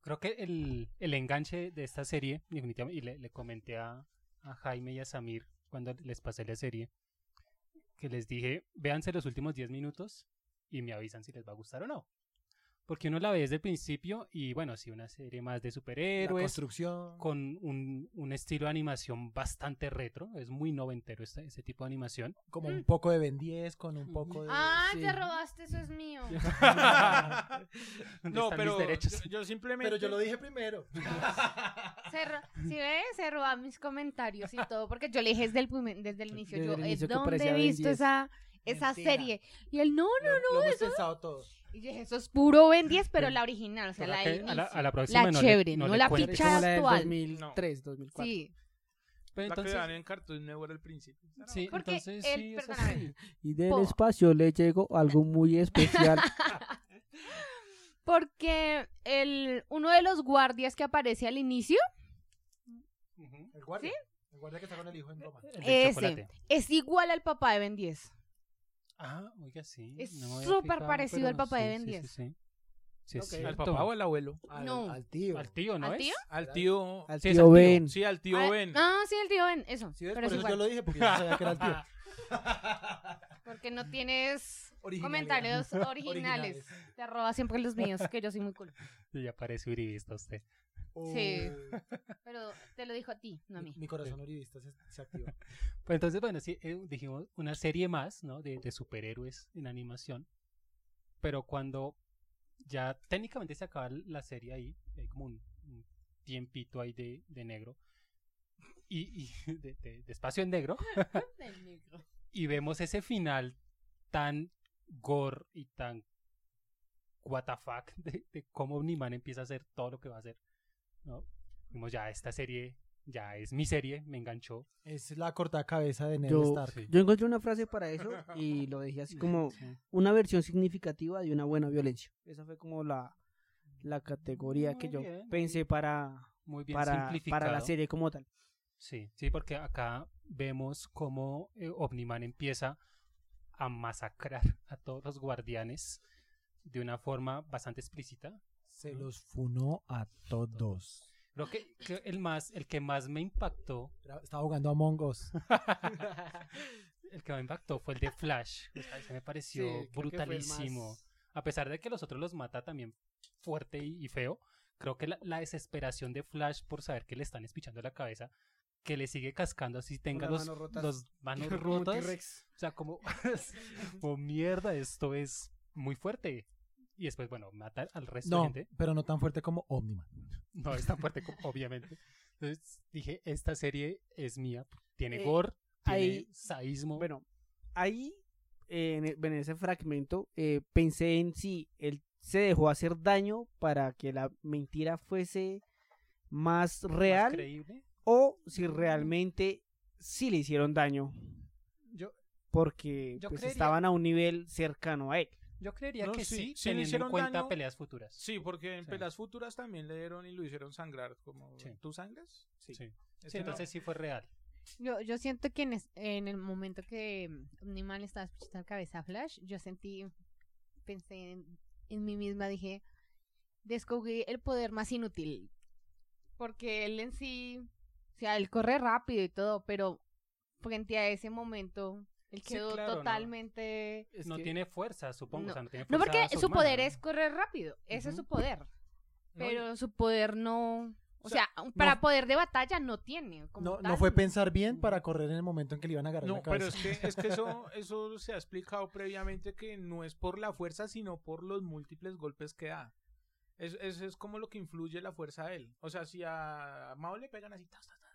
creo que el, el enganche de esta serie, definitivamente, y le, le comenté a, a Jaime y a Samir cuando les pasé la serie, que les dije, véanse los últimos 10 minutos y me avisan si les va a gustar o no. Porque uno la ve desde el principio y bueno, sí, una serie más de La superhéroes, construcción. con un, un estilo de animación bastante retro, es muy noventero este, ese tipo de animación. Como un poco de Ben 10 con un poco de. Ah, sí. te robaste, eso es mío. ¿Dónde No, pero yo, yo simplemente. Pero yo lo dije primero. Se ro- si ves, se roba mis comentarios y todo, porque yo le dije desde el, desde el inicio, Desde yo, el ¿eh, inicio que ¿dónde he visto 10? esa, esa Mentira. serie? Y él, no, Lo, lo hemos pensado todos. Y yo dije, eso es puro Ben 10, pero la original, o sea, la que del a, la, inicio. a la próxima La no chévere, le, no no la del actual. 2003, 2004. Sí, Pero la que entonces, en Cartoon Network al principio. sí, Porque entonces él- sí, es así. Y del Po. espacio le llegó algo muy especial. porque el, uno de los guardias que aparece al inicio El guardia. El guardia que está con el hijo en Roma. Ese. chocolate. es igual al papá de Ben 10. Ah, oiga, sí. Es no súper fijado, parecido al papá de sí, Ben sí, 10. Sí, sí. Sí, es Ok. cierto. ¿Al papá o al abuelo? Al, No. al tío. Al tío, ¿no ¿Al es? tío? Al tío. Al Sí, es tío al tío. Ben. Sí, al tío Ah, Ben. Ah, sí, el tío Ben, eso. ¿Sí pero Por es eso yo lo dije, porque yo sabía que era el tío. Porque no tienes comentarios originales. Te roba siempre los míos, que yo soy muy cool. Y ya parece uribista usted. Sí. Pero te lo dijo a ti, no a mí. Mi corazón uribista se, se activa. Pues entonces, bueno, sí, eh, dijimos una serie más, ¿no? De, de superhéroes en animación. Pero cuando ya técnicamente se acaba la serie ahí, hay como un, un tiempito ahí de, de negro. Y, y de, de- de espacio en negro. y vemos ese final tan gore y tan what the fuck de, de cómo Omniman empieza a hacer todo lo que va a hacer. ¿No? Vimos ya esta serie, ya es mi serie, me enganchó. Es la corta cabeza de Ned Yo, Stark. sí. yo encontré una frase para eso y lo dejé así como Sí. una versión significativa de una buena violencia. Esa fue como la, la categoría que Muy yo bien, pensé para, Muy bien para, para la serie como tal. Sí, sí, porque acá vemos cómo eh, Omniman empieza a masacrar a todos los guardianes de una forma bastante explícita. Se los funó a todos. Creo que, que el más, el que más me impactó, Estaba jugando a Us. el que me impactó fue el de Flash. O sea, ese me pareció Sí, brutalísimo. más- A pesar de que los otros los mata también fuerte y, y feo, creo que la, la desesperación de Flash por saber que le están espichando la cabeza, que le sigue cascando así tenga los manos rotas. los manos Como rotas. T-Rex. O sea, como, como mierda, esto es muy fuerte. Y después, bueno, mata al resto de No, gente. pero no tan fuerte como Omniman. No es tan fuerte, como, obviamente. Entonces dije, esta serie es mía. Tiene Eh, gore, tiene ahí- sadismo. Bueno, ahí eh, en, e- en ese fragmento eh, pensé en si él se dejó hacer daño para que la mentira fuese más más real creíble. o si realmente sí le hicieron daño Yo, porque Yo pues, creería- estaban a un nivel cercano a él. Yo creería No, que sí, sí, sí le teniendo en cuenta daño. peleas futuras. Sí, porque en Sí. pelas futuras también le dieron y lo hicieron sangrar. Como, Sí. ¿Tú sangras? Sí, sí. Este no. entonces sí fue real. Yo, yo siento que en, es- en el momento que Omniman le estaba escuchando la cabeza a Flash, yo sentí, pensé en, en mí misma, dije, descubrí el poder más inútil. Porque él en sí, o sea, él corre rápido y todo, pero frente a ese momento, él Sí, quedó claro, no. totalmente... Es no que- tiene fuerza, supongo. No. o sea, no, tiene No, fuerza porque su sobrehumana, poder ¿no? es correr rápido, ese es Ujú. su poder. No, Pero su poder no... O, O sea, sea, para poder de batalla no tiene. como No, no fue pensar bien para correr en el momento en que le iban a agarrar No, la pero cabeza. es que, es que eso, eso se ha explicado previamente que no es por la fuerza, sino por los múltiples golpes que da. Es, es, es como lo que influye la fuerza a él. O sea, si a Mao le pegan así, tas, tas, tas,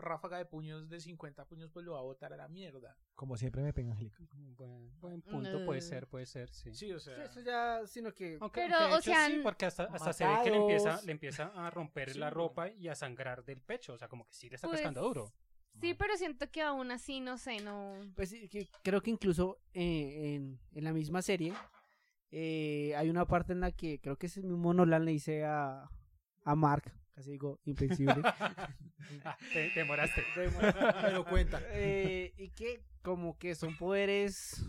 ráfaga de puños de 50 puños, pues lo va a botar a la mierda. Como siempre me pega Angélica. Buen, buen punto, puede ser, puede ser, sí. Sí, o Sí, sea. eso ya, sino que Aunque, Pero, aunque o hecho sea, sí, porque hasta, hasta se ve que le empieza, le empieza a romper Sí. la ropa y a sangrar del pecho. O sea, como que sí le está Pues, cascando duro. Sí, pero siento que aún así, no sé, no... Pues sí, que creo que incluso eh, en, en la misma serie eh, hay una parte en la que creo que ese mismo Nolan le dice a, a Mark, casi digo invencible, Ah, te, te demoraste. Pero cuenta. eh, y que como que son poderes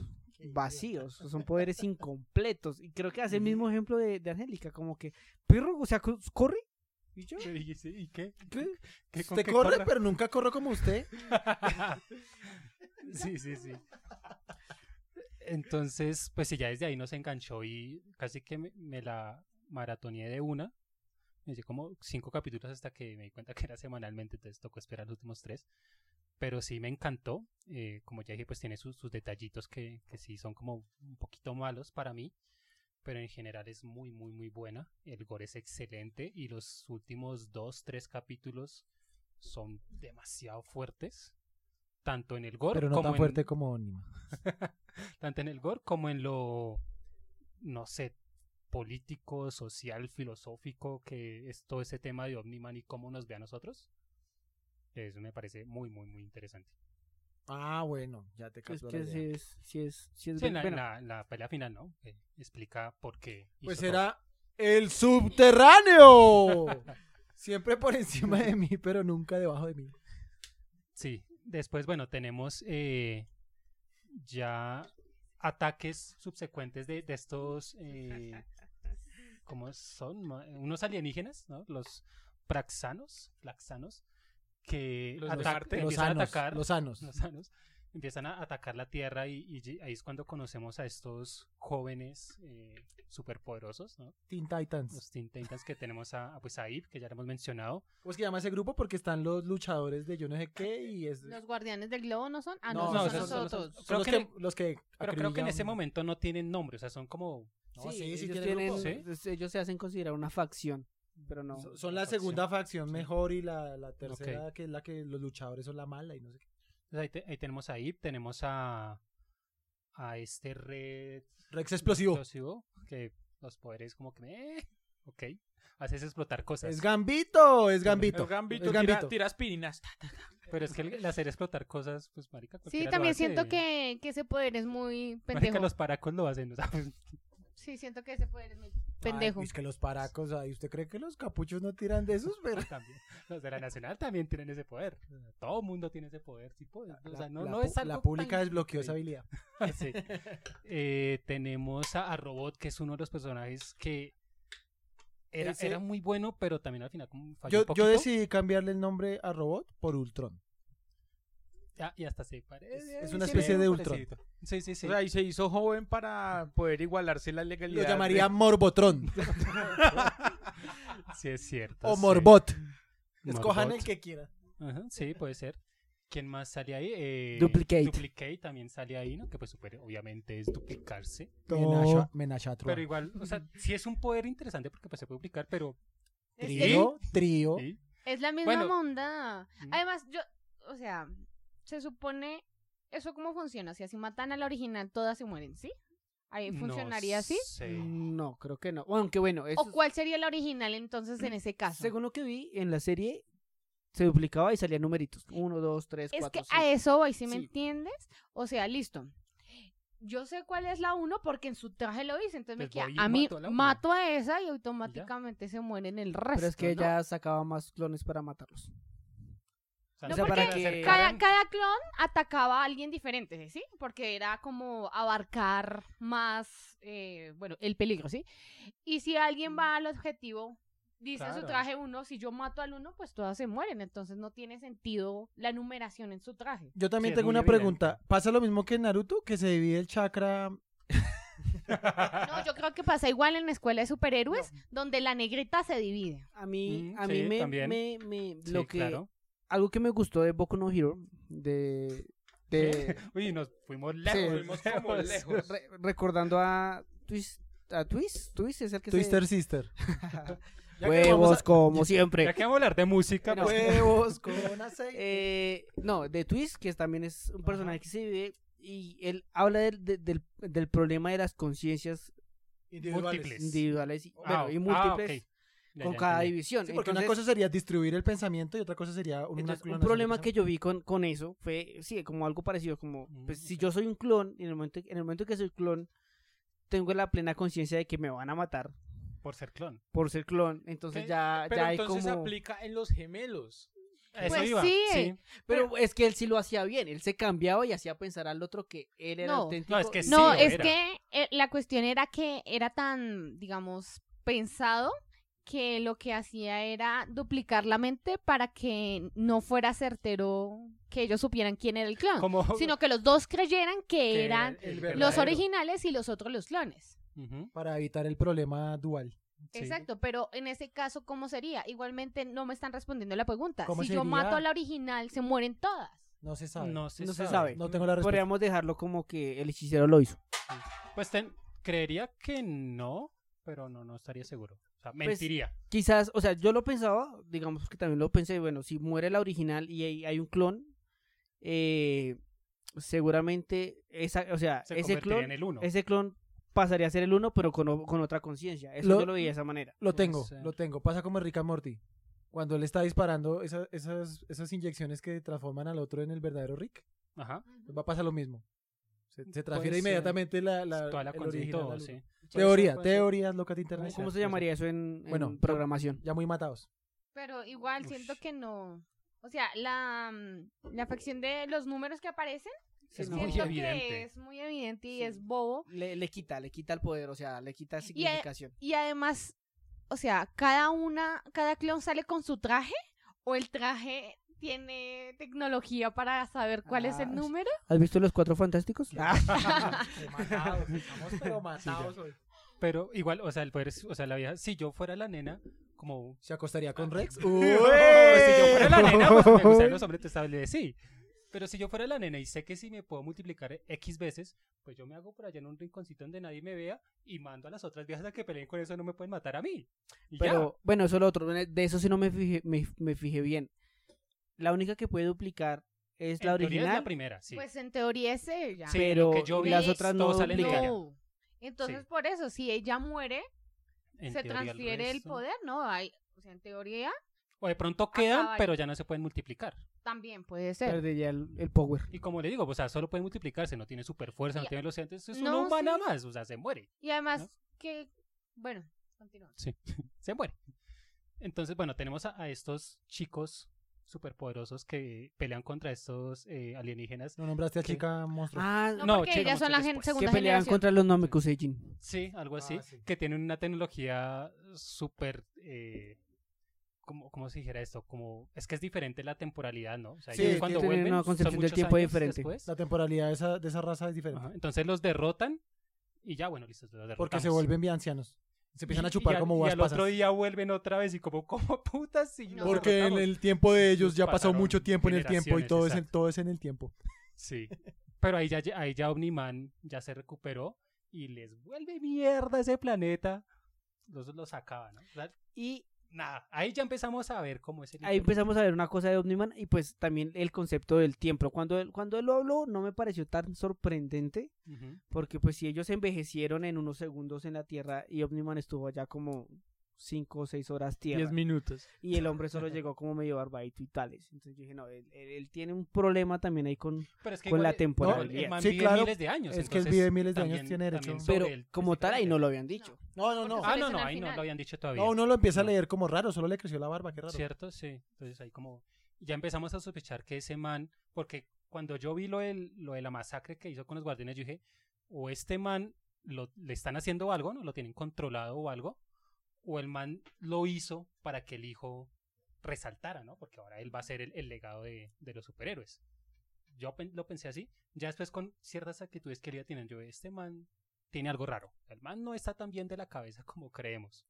vacíos, son poderes incompletos. Y creo que hace el mismo ejemplo de, de Angélica, como que, perro, o sea, co- corre. ¿Y? Yo ¿y qué? ¿Qué? ¿Qué- Usted qué corre, corra? pero nunca corro como usted. sí, sí, sí. Entonces, pues sí, ya desde ahí nos enganchó y casi que me, me la maratoneé de una. Me hice como cinco capítulos hasta que me di cuenta que era semanalmente, entonces tocó esperar los últimos tres. Pero sí me encantó. eh, como ya dije, pues tiene sus, sus detallitos que, que sí son como un poquito malos para mí. Pero en general es muy, muy, muy buena. El gore es excelente y los últimos dos, tres capítulos son demasiado fuertes. Tanto en el gore Pero no como tan en- fuerte como Onima. tanto en el gore como en lo, no sé, político, social, filosófico, que es todo ese tema de Omniman y cómo nos ve a nosotros. Eso me parece muy, muy, muy interesante. Ah, bueno, ya te Es capto la que sí es, sí es, sí es Sí, la, bueno. en la- en la pelea final, ¿no? Que explica por qué. Pues todo. era el subterráneo. Siempre por encima de mí, pero nunca debajo de mí. Sí, después, bueno, tenemos eh, ya ataques subsecuentes de, de estos, eh, ¿cómo son? Unos alienígenas, ¿no? Los praxanos, praxanos, que Los ata- Marte. Los empiezan a sanos, atacar, los sanos. los sanos, empiezan a atacar la Tierra y, ahí es cuando conocemos a estos jóvenes eh, superpoderosos, ¿no? Teen Titans. Los Teen Titans que tenemos a, a, pues a Eve, que ya lo hemos mencionado. ¿Cómo es que llama ese grupo? Porque están los luchadores de yo no sé qué y es... ¿Los guardianes del globo no son? Ah, No, no, no, son son los- que que, en- los que Pero creo que en ese momento no tienen nombre, o sea, son como... No, sí, sí, sí ellos, tiene tienen, grupo. ¿Sí? ellos se hacen considerar una facción, pero no. So- Son la facción. segunda facción mejor y la, la tercera que es la que los luchadores son la mala y no sé qué. Entonces ahí, te- ahí tenemos a Eve, tenemos a, a este red Rex explosivo. explosivo, que los poderes como que... Eh, ok, haces explotar cosas. Es Gambito, es Gambito. El gambito, es tira, Gambito. tira aspirinas. Pero es que el, el hacer explotar cosas, pues marica, Sí, también siento que, que ese poder es muy Marica, pendejo. los paracos lo hacen, o sea, pues, Sí, siento que ese poder es muy Ay, pendejo. es que los paracos, ahí ¿usted cree que los capuchos no tiran de esos? Pero... también, los de la Nacional también tienen ese poder. Todo mundo tiene ese poder, sí, pues, o sea, no, la, no es algo la pública tan desbloqueó esa habilidad. Sí. Eh, tenemos a, a Robot, que es uno de los personajes que era, Ese- era muy bueno, pero también al final como falló Yo, un yo decidí cambiarle el nombre a Robot por Ultron. Ah, y hasta se parece. Es- es una especie de Ultron. parecidito. Sí, sí, sí. O sea, y se hizo joven para poder igualarse la Lo legalidad. llamaría de- Morbotron sí, es cierto. o sí. Morbot. Escojan Morbot. el que quieran. Ajá, sí, puede ser. ¿Quién más sale ahí? Eh, Duplicate. Duplicate también sale ahí, ¿no? Que pues super, obviamente es duplicarse. Truan. Pero igual, o sea, sí es un poder interesante porque pues se puede duplicar, pero... Trío, trío. sí. es la misma Bueno. monda. Mm. Además, yo, o sea, se supone, ¿eso cómo funciona? O sea, si matan a la original, todas se mueren, ¿sí? Ahí No funcionaría así. sé. No, creo que no. Aunque bueno, eso ¿O cuál sería la original entonces en ese caso? según lo que vi en la serie, se duplicaba y salían numeritos. Uno, dos, tres, Es cuatro, que cinco. a eso voy, ¿sí me Sí. entiendes? O sea, listo. Yo sé cuál es la uno porque en su traje lo dice, entonces me Pues queda. A mí mato a mato a esa y automáticamente se mueren el resto. Pero es que ¿no? ella sacaba más clones para matarlos. Sea, No, O sea, porque para que- cada, cada clon atacaba a alguien diferente, ¿sí? Porque era como abarcar más, eh, bueno, el peligro, ¿sí? Y si alguien va al objetivo, dice su traje uno, si yo mato al uno, pues todas se mueren. Entonces no tiene sentido la numeración en su traje. Yo también Sí, tengo una evidente. pregunta. ¿Pasa lo mismo que en Naruto? Que se divide el chakra. No, yo creo que pasa igual en la escuela de superhéroes, donde la negrita se divide. A mí, Mm, a sí, mí me, también. me, me- Sí, lo que, claro. Algo que me gustó de Boku no Hero, de, de Uy, nos fuimos lejos. Sí. Fuimos como lejos. re- recordando a Twist, a Twist, Twist es el que Twister se... Sister. Huevos a- como siempre. Ya que vamos a hablar de música, No. pues, Huevos con aceite. Eh, no, de Twist, que también es un personaje que se vive y él habla del, de- del, del problema de las conciencias Individuales. múltiples. individuales y, Ah, bueno, y ah, múltiples ok. Ya, con ya cada división. Sí, porque Entonces, una cosa sería distribuir el pensamiento y otra cosa sería una entonces, un problema que yo vi con, con eso fue, sí, como algo parecido, como, pues Mm, si ok. yo soy un clon, y en el momento, en el momento que soy clon, tengo la plena conciencia de que me van a matar Por ser clon. por ser clon, entonces ¿Qué? ya, Pero ya hay entonces como... aplica en los gemelos. Eso Pues iba, sí. Pero es que él sí lo hacía bien. Él se cambiaba y hacía pensar al otro que él era No. auténtico. No, es que sí No, lo es era. que eh, la cuestión era que era tan, digamos, pensado que lo que hacía era duplicar la mente para que no fuera certero que ellos supieran quién era el clon, Como... sino que los dos creyeran que, que eran los originales y los otros los clones. Para evitar el problema dual. sí. Exacto, pero en ese caso, ¿cómo sería? Igualmente no me están respondiendo la pregunta. ¿Cómo si yo mato a la original, se mueren todas. No se sabe. No se No se sabe. sabe. No tengo la respuesta. Podríamos dejarlo como que el hechicero lo hizo. Pues ten- creería que no, pero no, no estaría seguro. O sea, Pues, mentiría. Quizás, o sea, yo lo pensaba, digamos que también lo pensé, bueno, si muere la original y hay, hay un clon, eh, seguramente esa, o sea, Se ese clon, en el uno. ese clon pasaría a ser el uno, pero con, con otra conciencia. Eso Lo- yo lo veía de esa manera. Lo tengo, lo tengo. Pasa como en Rick and Morty. Cuando él está disparando esa- esas, esas inyecciones que transforman al otro en el verdadero Rick, Ajá. va a pasar lo mismo. Se, se transfiere inmediatamente la, la, Toda la el original todo, sí. Teoría, teorías locas de internet. ¿Cómo se llamaría eso en, en Bueno, programación? Ya muy matados. Pero igual Ush. siento que no. O sea, la, mm, la afección de los números que aparecen, Es muy siento evidente. que es muy evidente y Sí. es bobo. le, le quita, le quita el poder, o sea, le quita significación. Y además, o sea, cada una, cada clon sale con su traje o el traje tiene tecnología para saber cuál es Ah, el número. ¿Has visto los cuatro fantásticos? Ah, matados, estamos pero matados hoy. Pero igual, o sea, el poder, o sea, la vieja, si yo fuera la nena, como ¿Se acostaría con Rex? Si yo fuera la nena, pues me gustan los hombres, te sí. Pero si yo fuera la nena y sé que si me puedo multiplicar X veces, pues yo me hago por allá en un rinconcito donde nadie me vea y mando a las otras viejas a que peleen con eso, no me pueden matar a mí. Y Pero, bueno, eso es lo otro. De eso sí no me fijé, me, me fijé bien. La única que puede duplicar es la teoría es original, la primera, sí. Pues en teoría es ella. Sí, pero lo que yo vi, las otras no salen de duplican. No. Entonces, Sí. por eso, si ella muere, En se el transfiere el poder, ¿no? Hay, o sea, en teoría O de pronto quedan, pero ya no se pueden multiplicar. también puede ser. Perdería el, el power. Y como le digo, o sea, solo puede multiplicarse, no tiene super fuerza, no tiene velocidad, entonces es No, una humana sí. más, o sea, se muere. Y además ¿No? que, bueno, continúa. Sí, se muere. Entonces, bueno, tenemos a, a estos chicos superpoderosos que pelean contra estos eh, alienígenas. ¿No nombraste a chica monstruo? Ah, No, No, porque ellas son la gen- después. que segunda pelean generación. contra los Namekuseijin. Sí, algo así. Ah, sí. Que tienen una tecnología súper... Eh, ¿cómo, ¿Cómo se dijera esto? Como, es que es diferente la temporalidad, ¿no? O sea, Sí, ellos que cuando vuelven una son concepción del muchos tiempo diferente. después. La temporalidad de esa, de esa raza es diferente. Ajá, Entonces los derrotan y ya, bueno, listo, los derrotamos. Porque se vuelven bien ancianos. Se empiezan Y- a chupar y al- como Y uvas al pasas. otro día vuelven otra vez y como, ¿cómo putas? Porque en el tiempo de ellos ya pasó mucho tiempo en el tiempo y todo es, en, todo es en el tiempo. Sí. Pero ahí ya, ahí ya Omniman ya se recuperó y les vuelve mierda ese planeta. Los, los acaba, ¿no? O sea, Y nada, ahí ya empezamos a ver cómo es el... ahí empezamos a ver una cosa de Omniman y pues también el concepto del tiempo. Cuando él, cuando él lo habló no me pareció tan sorprendente porque pues si ellos envejecieron en unos segundos en la Tierra y Omniman estuvo allá como cinco o seis horas tierra 10 minutos. y el hombre solo llegó como medio barbadito y tales. Entonces yo dije, no, él, él- él tiene un problema también ahí con... Pero es que Con igual la el- temporalidad. el man Sí, vive claro, miles de años. es que él vive miles de años, también- tiene derecho. Pero él como tal ahí no lo habían dicho. No, no, no. Ah, no, no, ahí no lo habían dicho todavía. No, uno lo empieza a leer como raro, solo le creció la barba, qué raro. ¿Cierto? Sí. Entonces ahí como... Ya empezamos a sospechar que ese man... Porque cuando yo vi lo, del, lo de la masacre que hizo con los guardianes, yo dije, o este man lo, le están haciendo algo, ¿no? Lo tienen controlado o algo. O el man lo hizo para que el hijo resaltara, ¿no? Porque ahora él va a ser el, el legado de, de los superhéroes. Yo pen- lo pensé así. Ya después con ciertas actitudes que él ya tienen, yo, este man tiene algo raro. El man no está tan bien de la cabeza como creemos.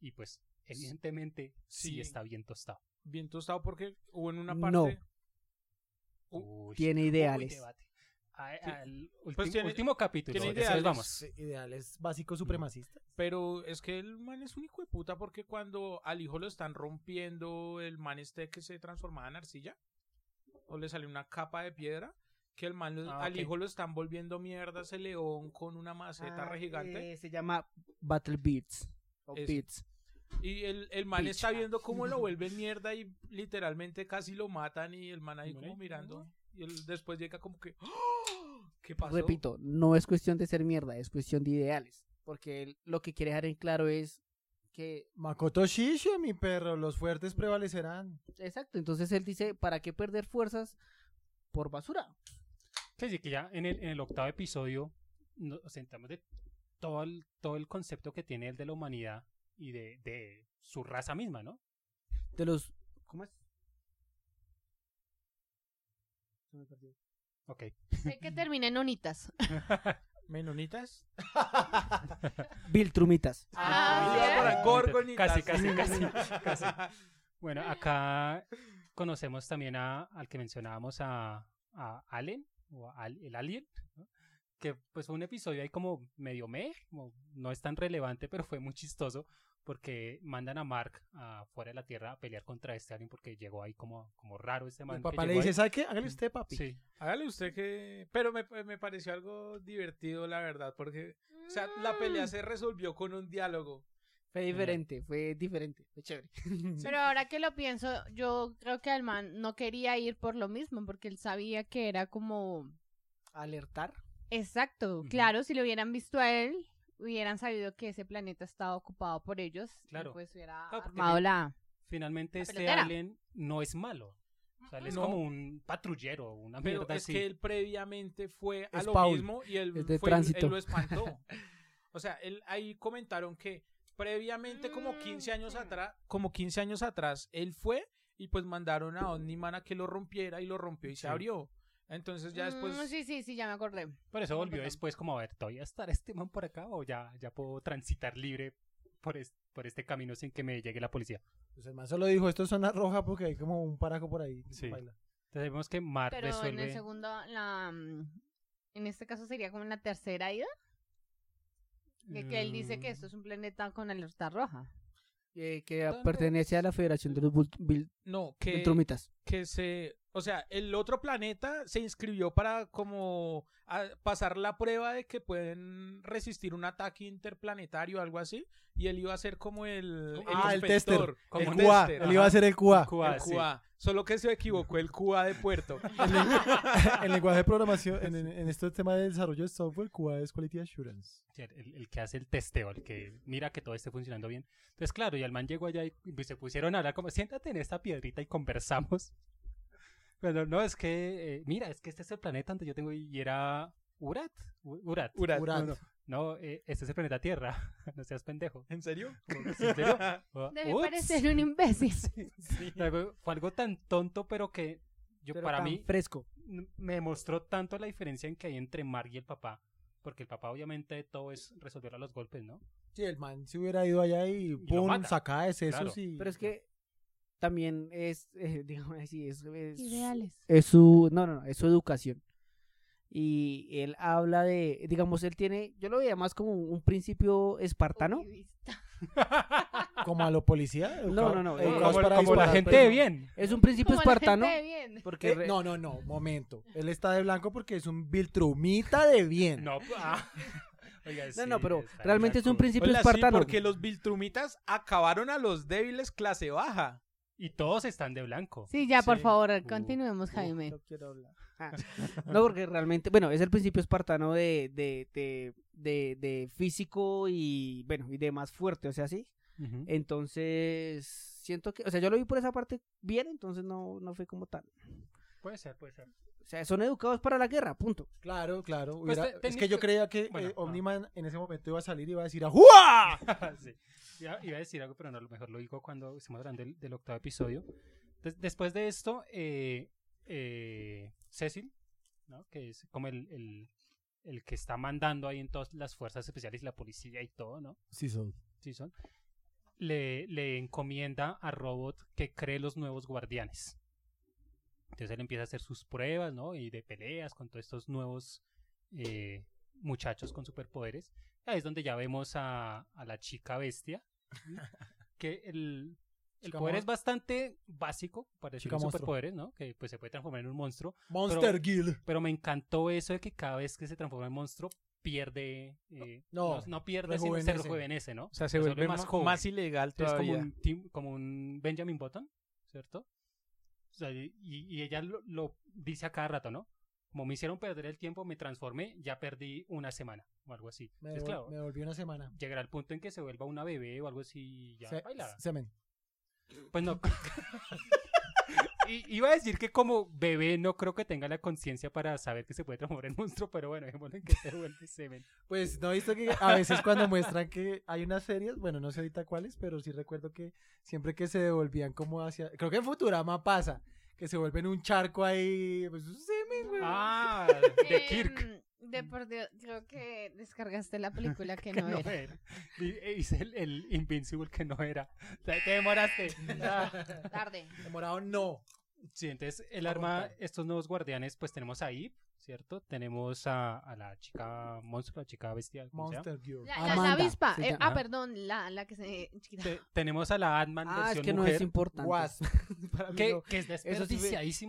Y pues, evidentemente, sí, Sí. está bien tostado. Bien tostado porque hubo en una No. parte. Uy, Tiene ideales. A- Sí. al último, Pues tiene- último capítulo. tiene ideales. vamos. Ideales básicos supremacistas. Pero es que el man es un hijo de puta porque cuando al hijo lo están rompiendo, el man este que se transformaba en arcilla, o le sale una capa de piedra, que el man Ah, al hijo lo están volviendo mierda ese león con una maceta Ah, re gigante. eh, se llama Battle Beats. O. Beats. Y el, el man está viendo cómo lo vuelven mierda y literalmente casi lo matan y el man ahí como mirando. Y él después llega como que... ¡Ah! ¿Qué pasó? Repito, no es cuestión de ser mierda, es cuestión de ideales. Porque él lo que quiere dejar en claro es que Makoto Shisho, mi perro, los fuertes prevalecerán. exacto, entonces él dice, ¿para qué perder fuerzas por basura? Sí, sí, que ya en el, en el octavo episodio nos sentamos de todo el, todo el concepto que tiene él de la humanidad y de, de su raza misma, ¿no? De los ¿cómo es? Me. Ok. Sé que termina en onitas. ¿Menonitas? Viltrumitas. Ah, Gorgonitas. Casi, casi, casi, casi. Bueno, acá conocemos también a, al que mencionábamos a, a Allen, o a el Alien, ¿no? que pues fue un episodio ahí como medio meh, como no es tan relevante, pero fue muy chistoso porque mandan a Mark a fuera de la Tierra a pelear contra este alien porque llegó ahí como, como raro este man. El que papá le dice, ahí. ¿sabe qué? Hágale usted, papi. Sí, Hágale usted que... Pero me, me pareció algo divertido, la verdad, porque... O sea, la pelea se resolvió con un diálogo. Fue diferente, fue diferente, fue chévere. Pero ahora que lo pienso, yo creo que Alman no quería ir por lo mismo, porque él sabía que era como... Alertar. Exacto, claro, si lo hubieran visto a él, hubieran sabido que ese planeta estaba ocupado por ellos. y Claro. pues hubiera Claro, armado la... finalmente La este pelotera. alien no es malo. O sea, él es No. como un patrullero, una Pero mierda es así. que él previamente fue a Es lo Paul. mismo y él, Es de fue- tránsito. él lo espantó. O sea, él, ahí comentaron que previamente, como 15 años Mm. atrás, como 15 años atrás, él fue y pues mandaron a Omniman a que lo rompiera y lo rompió y se Sí. abrió. Entonces ya después... Mm, sí, sí, sí, ya me acordé. Por eso volvió después como a ver, ¿todavía estará este man por acá o ya, ya puedo transitar libre por, es- por este camino sin que me llegue la policía? Pues el man solo dijo, esto es zona roja porque hay como un paraco por ahí. Sí. Baila. Entonces vemos que Mark Pero en resuelve... el segundo, la... mm, En este caso sería como en la tercera ida. De que él dice que esto es un planeta con alerta roja. eh, que pertenece a la Federación de los Vil- No, que, Viltrumitas. Que se... O sea, el otro planeta se inscribió para como a- pasar la prueba de que pueden resistir un ataque interplanetario o algo así. Y él iba a ser como el, Ah, el tester. como El QA. tester, Él iba a ser el QA. QA, el sí. QA. Solo que se equivocó el QA de puerto. en lenguaje de programación, en, en, en este tema de desarrollo de software, QA es Quality Assurance. El, el que hace el testeo, el que mira que todo esté funcionando bien. Entonces, claro, y el man llegó allá y y se pusieron a hablar como, siéntate en esta piedrita y conversamos. Bueno, no, es que, eh, mira, es que este es el planeta donde yo tengo, y era Urat. Urat. Urat. Urat. No, no, no, eh, este es el planeta Tierra. no seas pendejo. ¿En serio? ¿En serio? Debe ups. parecer un imbécil. Fue- Fue algo tan tonto, pero que yo Pero para tan mí Fresco. me mostró tanto la diferencia en que hay entre Mark y el papá. Porque el papá obviamente todo es resolver a los golpes, ¿no? Sí, el man se hubiera ido allá y pum, sacaba de sesos Claro. y... Pero es que también es, eh, digamos así, es, es, Ideales. es su, no, no, no, es su educación. Y él habla de, digamos, él tiene, yo lo veía más como un principio espartano. Como a lo policía. No, no, no, eh, Como, para como la gente pero de no. bien. Es un principio Como la espartano. gente de bien. Porque Eh, no, no, no, momento. Él está de blanco porque es un Viltrumita de bien. No, ah. Oiga, no, no, sí, pero está realmente es un principio sí, espartano. porque los Viltrumitas acabaron a los débiles clase baja. Y todos están de blanco. Sí, ya, por Sí. favor, Uh, continuemos, Jaime. no quiero hablar. Ah, No, porque realmente, bueno, es el principio espartano de, de, de, de, de físico y, bueno, y de más fuerte, o sea, sí. Entonces, siento que, o sea, yo lo vi por esa parte bien, entonces no, no fue como tan. Puede ser, puede ser. O sea, son educados para la guerra, punto. Claro, claro. Pues hubiera- te- es que yo creía que Bueno, eh, no. Omniman en ese momento iba a salir y iba a decir ¡Ajúa! Sí. Iba, iba a decir algo, pero no, a lo mejor lo digo cuando estemos hablando del, del octavo episodio. Des- después de esto, eh, eh, Cecil, ¿no? que es como el, el, el que está mandando ahí en todas las fuerzas especiales y la policía y todo, ¿no? Sí, son. Sí, son. Le, le encomienda a Robot que cree los nuevos guardianes. Entonces él empieza a hacer sus pruebas, ¿no? Y de peleas con todos estos nuevos eh, muchachos con superpoderes. Ahí es donde ya vemos a, a la chica bestia. que el, el poder es bastante básico para decir superpoderes, ¿no? Que pues se puede transformar en un monstruo. Monster Guild. Pero me encantó eso de que cada vez que se transforma en monstruo pierde. eh, No, no, pierde, sino se rejuvenece. ¿no? O sea, se Se vuelve vuelve más, joven. más ilegal Es como todavía. un, como un Benjamin Button, ¿cierto? O sea, y, y ella lo, lo dice a cada rato, ¿no? como me hicieron perder el tiempo, me transformé, ya perdí una semana o algo así. Me, Entonces, claro, me volví una semana. llegará el punto en que se vuelva una bebé o algo así, ya Se- baila. semen. Pues no. I- Iba a decir que como bebé no creo que tenga la conciencia para saber que se puede transformar en monstruo, pero bueno, dejémoslo en que se vuelve semen. Pues no he visto que a veces cuando muestran que hay unas series, bueno, no sé ahorita cuáles, pero sí recuerdo que siempre que se devolvían como hacia, creo que en Futurama pasa, que se vuelven un charco ahí, pues un semen, güey. Ah, de Kirk. De por Dios, creo que descargaste la película que que no no era. era. Y- e Hice el, el Invincible que no era. Te, te demoraste. Tarde. Demorado no. Sí, entonces el arma, estos nuevos guardianes, pues tenemos a Eve, ¿cierto? Tenemos a, a la chica monstruo, la chica bestial. ¿cómo se llama? Monster Girl. La, la- la avispa. se eh, ah, perdón, la, la que se. Te- tenemos a la Ant-Man Ah, es versión que no mujer, es importante. Wasp. Para mí que, no. que es Eso sí.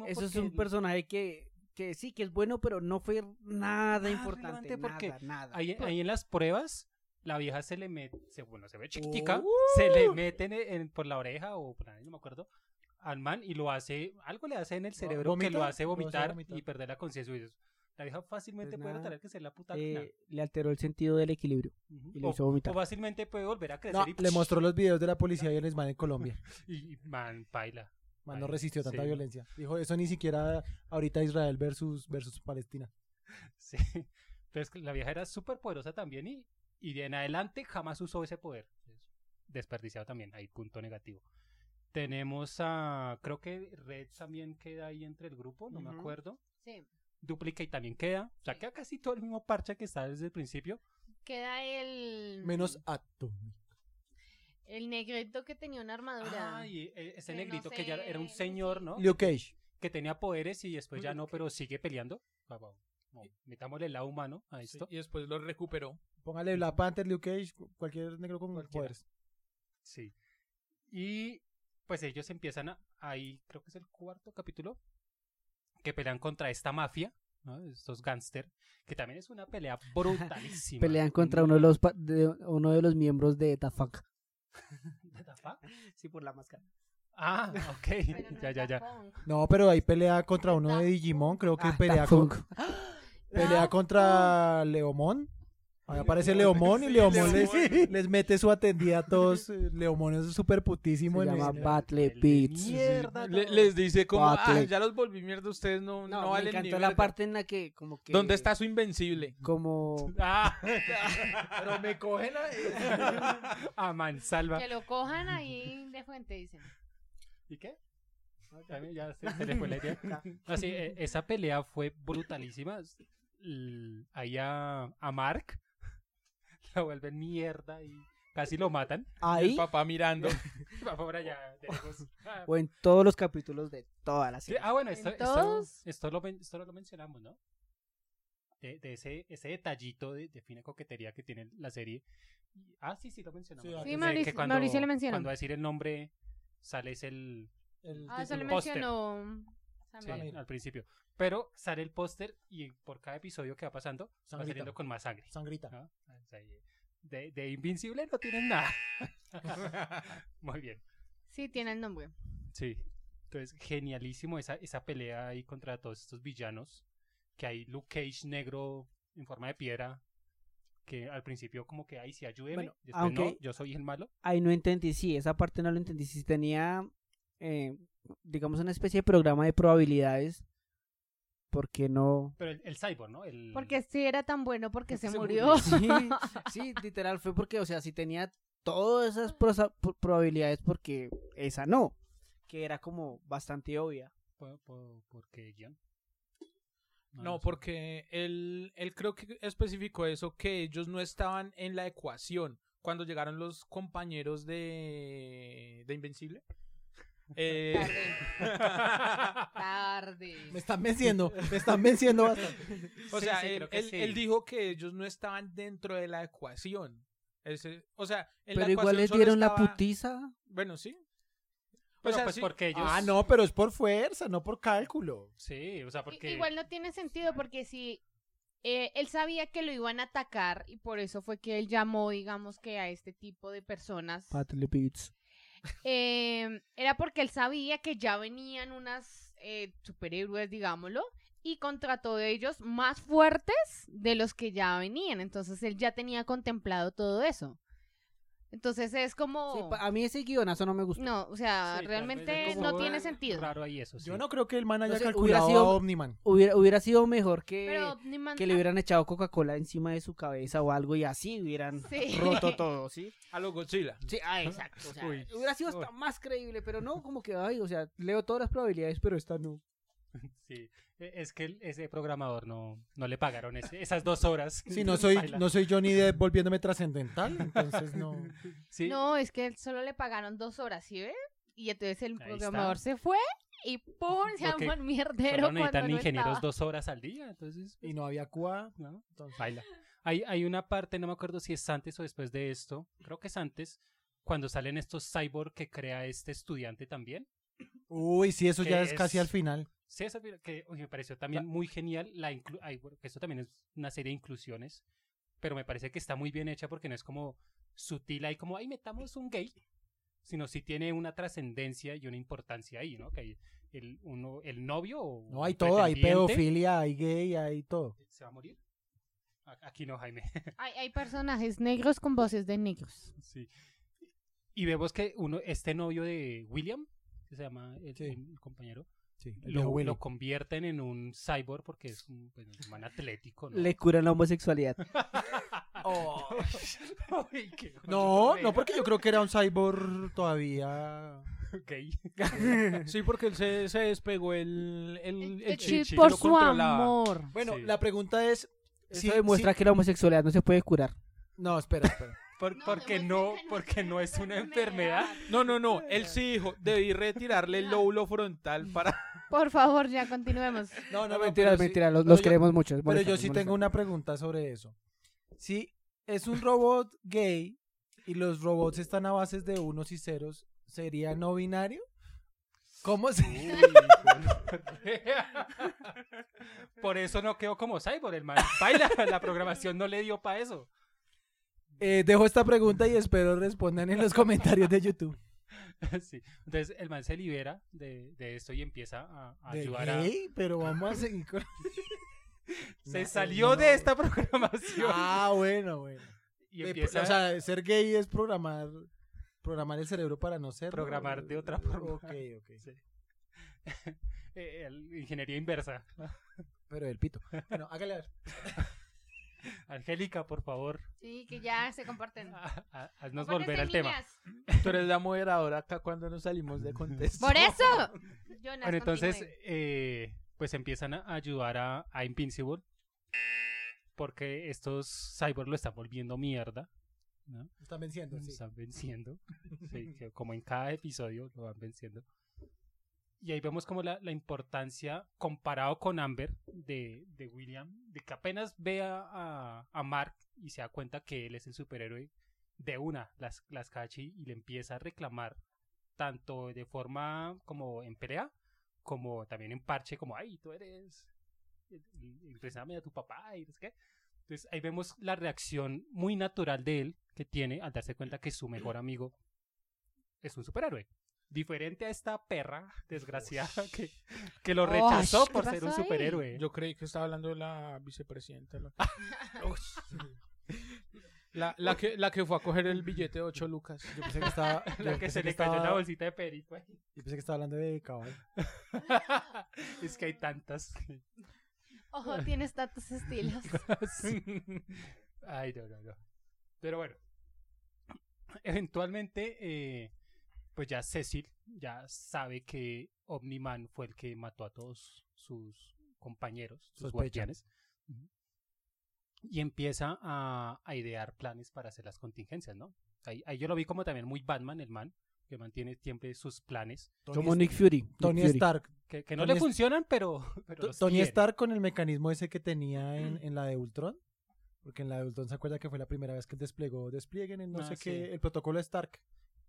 Eso es un personaje que, que sí, que es bueno, pero no fue nada Nada importante. porque nada, nada. Ahí, ahí en las pruebas, la vieja se le mete, se, bueno, se ve chiquitica, Uh. se le mete en, en- por la oreja o por ahí, no me acuerdo, al man y lo hace, algo le hace en el cerebro que ¿Vomita? lo hace Lo hace vomitar, vomitar. y perder la conciencia. La vieja fácilmente Pues puede tener que ser la puta Eh, le alteró el sentido del equilibrio y le o, hizo vomitar. o fácilmente puede volver a crecer No, y, le mostró los videos de la policía y el man en Colombia. y, y, man, baila. Man, no resistió tanta sí. violencia. Dijo, eso ni siquiera ahorita Israel versus, versus Palestina. Sí. Entonces la vieja era súper poderosa también y, y de en adelante jamás usó ese poder. Es Desperdiciado también, hay punto negativo. Tenemos a, creo que Red también queda ahí entre el grupo, no me acuerdo. Sí. Duplicate también queda, o sea, queda casi todo el mismo parche que está desde el principio. Queda el. Menos Atom. El negrito que tenía una armadura. Ah, y eh, ese Que no negrito que ya era un señor, ¿no? Luke Cage. Que tenía poderes y después ya no, pero sigue peleando. No, metámosle el lado humano a Sí, esto. y después lo recuperó. Póngale Black Panther, Luke Cage, cu- cualquier negro con Cualquiera. poderes. Sí. Y pues ellos empiezan a, ahí, creo que es el cuarto capítulo, que pelean contra esta mafia, ¿no? Estos gángster, que también es una pelea brutalísima. Pelean contra uno de los de, uno de los miembros de The Fuck. Sí, por la máscara. Ah, ok. No ya, ya, ya. No, pero ahí pelea contra uno de Daft Digimon, creo que Ah, pelea, con, pelea Daft contra Leomón. Ahí aparece Leomón y Sí, Leomón les, mete su atendida a todos. eh, Leomón es súper putísimo. Se en llama el- Battle Beats. Mierda, Le- les dice como, ah, ya los volví mierda, ustedes no, no, No, me valen ni encantó la verga". parte en la que como que... ¿Dónde está su invencible? Como... Ah, Pero me cogen a mansalva. Que lo cojan ahí de fuente, dicen. ¿Y qué? Ya, me- ya se, se le fue la idea. No, sí, eh, esa pelea fue brutalísima. Ahí a, a Mark lo vuelven mierda y casi lo matan. El Ahí papá mirando. Va por allá de lejos. O en todos los capítulos de toda la sí, serie. ah, bueno, esto, ¿En esto, esto lo, esto lo mencionamos, ¿no? De, de ese, ese detallito de, de fina coquetería que tiene la serie. Y- Ah, sí, sí, lo mencionamos. Sí, Sí, que Mauricio- cuando- Mauricio le mencionó. Cuando a decir el nombre sale es el, El Ah, eso póster. mencionó. Sí, al principio. Pero sale el póster y por cada episodio que va pasando va Sangrita. saliendo con más sangre. Sangrita. ¿no? De, de Invincible no tienen nada. Muy bien. Sí, tiene el nombre. Sí. Entonces, genialísimo esa, esa pelea ahí contra todos estos villanos. Que hay Luke Cage negro en forma de piedra. Que al principio como que, ay, sí, ayúdeme. Bueno, Después, aunque- no, yo soy el malo. Ahí no entendí, sí, esa parte no lo entendí. Si tenía, eh, digamos, una especie de programa de probabilidades, ¿por qué no? Pero el, el cyborg, ¿no? El, Porque si era tan bueno porque se, Se murió. murió. Sí, sí, literal fue porque, o sea, si tenía todas esas prosa- pro- probabilidades, porque esa no, que era como bastante obvia. ¿Por, por, por qué guion? No, sé. porque él, él creo que especificó eso, que ellos no estaban en la ecuación cuando llegaron los compañeros de, de Invencible. Eh, Tarde. Me están venciendo, me están venciendo bastante. o sea, sí, él, creo que él- sí. él dijo que ellos no estaban dentro de la ecuación. Ese- o sea, en la Pero igual ecuación les dieron la putiza. Bueno, sí. O Pero sea, pues sí. porque ellos... Ah, no, pero es por fuerza, no por cálculo. Sí, o sea, porque... Igual no tiene sentido porque si eh, él sabía que lo iban a atacar y por eso fue que él llamó, digamos que a este tipo de personas, Beats. Eh, era porque él sabía que ya venían unas eh, superhéroes, digámoslo, y contrató de ellos más fuertes de los que ya venían. Entonces él ya tenía contemplado todo eso. Entonces es como... Sí, a mí ese guionazo no me gustó. No, o sea, Sí, realmente no tiene sentido. Raro ahí eso, sí. Yo no creo que el man haya sé, hubiera calculado sido- a Omniman. Hubiera, hubiera sido mejor que, que le hubieran echado Coca-Cola encima de su cabeza o algo y así hubieran Sí. roto todo, ¿sí? A lo Godzilla. Sí, ah, exacto. O sea, Uy. hubiera sido hasta más creíble, pero no, como que, ay, o sea, leo todas las probabilidades, pero esta no. Sí, e- es que ese programador no, no le pagaron ese- esas dos horas. Si no soy, Baila. no soy Johnny Depp volviéndome trascendental, entonces no. Sí, No, es que solo le pagaron dos horas, ¿sí ve? Y entonces el Ahí programador está. se fue y ¡pum! se Porque armó el mierdero solo necesitan cuando no ingenieros estaba. dos horas al día, entonces, Y no había QA. ¿no? entonces- Baila. Hay, hay una parte, no me acuerdo si es antes o después de esto, creo que es antes, cuando salen estos cyborg que crea este estudiante también. Uy, sí, eso ya es, casi al final. Sí, eso que me pareció también muy genial. La inclu- ay, bueno, que esto también es una serie de inclusiones, pero me parece que está muy bien hecha porque no es como sutil ahí como, ay, metamos un gay, sino sí tiene una trascendencia y una importancia ahí, ¿no? Que hay el, uno, el novio o No, hay todo, hay pedofilia, hay gay, hay todo. ¿Se va a morir? Aquí no, Jaime. Hay, hay personajes negros con voces de negros. sí. Y vemos que uno, este novio de William, que se llama el, Sí. el compañero, Sí, lo, lo convierten en un cyborg porque es un, pues, un man atlético, ¿no? Le curan la homosexualidad. Ay, qué No, no, porque yo creo que era un cyborg todavía. Sí, porque él se, se despegó el, el, el, El que por su amor. Bueno, Sí. la pregunta es. Eso si- demuestra si- que la homosexualidad no se puede curar. No, espera, espera. Por- No, porque no, que no porque no es una enfermedad. No, no, no. Él sí dijo, debí retirarle el lóbulo frontal para... Por favor, ya continuemos. No, no, No, no, mentira, pero sí- mentira, los, los yo- queremos mucho. Pero yo sí tengo una pregunta sobre eso. Si es un robot gay y los robots están a bases de unos y ceros, ¿sería no binario? ¿Cómo se.? Por eso no quedó como cyborg, el man. Baila, la programación no le dio para eso. Eh, dejo esta pregunta y espero respondan en los comentarios de YouTube. Sí. Entonces el man se libera de, de esto y empieza a, a ¿De ayudar a... gay? Pero vamos a seguir con. Se No, salió no. de esta programación. Ah, bueno, bueno. y Eh, empieza O sea, ser gay es programar programar el cerebro para no ser. Programar de otra forma. Ok, ok. Sí. eh, el- ingeniería inversa. Pero el pito. Bueno, hágale a ver. Angélica, por favor, Sí, que ya se comparten. ha- ha- haznos volver al tema. Tú eres la moderadora acá cuando nos salimos de contexto. Por eso. Jonas, Bueno, entonces, eh, pues empiezan a ayudar a, a Invincible. Porque estos cyborgs lo están volviendo mierda. ¿no? Están venciendo, Lo sí. están venciendo. Sí, que como en cada episodio lo van venciendo. Y ahí vemos como la, la importancia comparado con Amber de, de William, de que apenas vea a, a Mark y se da cuenta que él es el superhéroe, de una las, las cachi y le empieza a reclamar tanto de forma como en pelea, como también en parche, como, ay, tú eres, a tu papá y. Entonces ahí vemos la reacción muy natural de él que tiene al darse cuenta que su mejor amigo es un superhéroe. Diferente a esta perra desgraciada que, que lo rechazó ¿qué por ser un pasó ahí? superhéroe. Yo creí que estaba hablando de la vicepresidenta. La, la, la que, la que fue a coger el billete de 8 lucas. Yo pensé que estaba. yo la que pensé se que le cayó estaba- la bolsita de perico. ahí. Yo pensé que estaba hablando de caballo. es que hay tantas. Ojo, tienes tantos estilos. Ay, no, no, no. Pero bueno. Eventualmente, eh, pues ya Cecil ya sabe que Omniman fue el que mató a todos sus compañeros, sus guardianes. Y empieza a, a idear planes para hacer las contingencias, ¿no? Ahí, ahí yo lo vi como también muy Batman, el man, que mantiene siempre sus planes, Como Nick Fury. Nick Tony Fury. Stark. que, que no Tony le funcionan, pero, pero To- los Tony tiene. Stark con el mecanismo ese que tenía en, en la de Ultron. Porque en la de Ultron se acuerda que fue la primera vez que desplegó, desplieguen en no Ah, sé sí. qué, el protocolo Stark.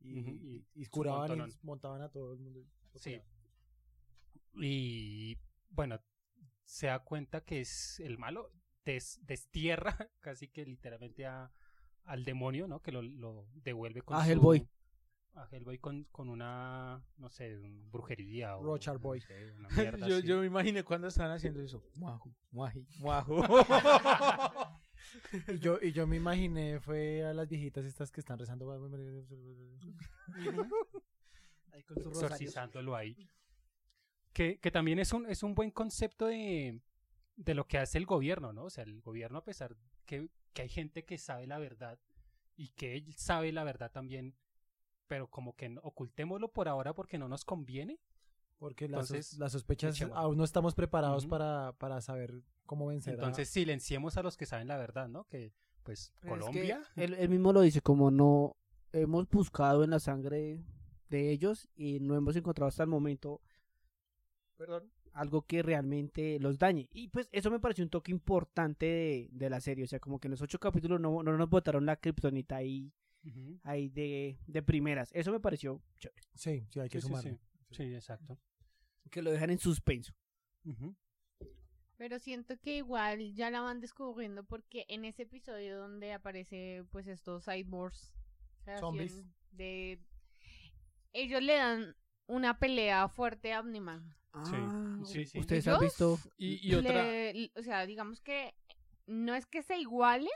Y, curaban y montaban a todo el mundo. Sí. Y bueno, se da cuenta que es el malo, des- destierra casi que literalmente a, al demonio, ¿no? Que lo, lo devuelve con A su- Hellboy. a Hellboy con, con una, no sé, un brujería o Rochard Boy. no sé, una mierda yo, así. yo me imaginé cuando estaban haciendo eso. Muaju, muaji, muaju. Y yo, y yo me imaginé, fue a las viejitas estas que están rezando. Ahí con exorcizándolo ahí. Que, que también es un, es un buen concepto de, de lo que hace el gobierno, ¿no? O sea, el gobierno, a pesar que, que hay gente que sabe la verdad y que él sabe la verdad también, pero como que ocultémoslo por ahora porque no nos conviene. Porque las, sos- Entonces, las sospechas aún no estamos preparados para, para saber cómo vencer. a- Entonces silenciemos a los que saben la verdad, ¿no? Que pues Pero es que Colombia. él, él mismo lo dice, como no hemos buscado en la sangre de ellos y no hemos encontrado hasta el momento Perdón. algo que realmente los dañe. Y pues eso me pareció un toque importante de, de la serie. O sea, como que en los ocho capítulos no, no nos botaron la kriptonita ahí, ahí de, de primeras. Eso me pareció chévere. Sí, sí, hay que Sí, sí. Sí, exacto. Que lo dejan en suspenso. Pero siento que igual ya la van descubriendo porque en ese episodio donde aparece pues estos cyborgs Zombies. de ellos le dan una pelea fuerte a Omniman. Sí, sí, sí. ¿Ustedes han visto? Y, y otra, Le- o sea, digamos que no es que se igualen,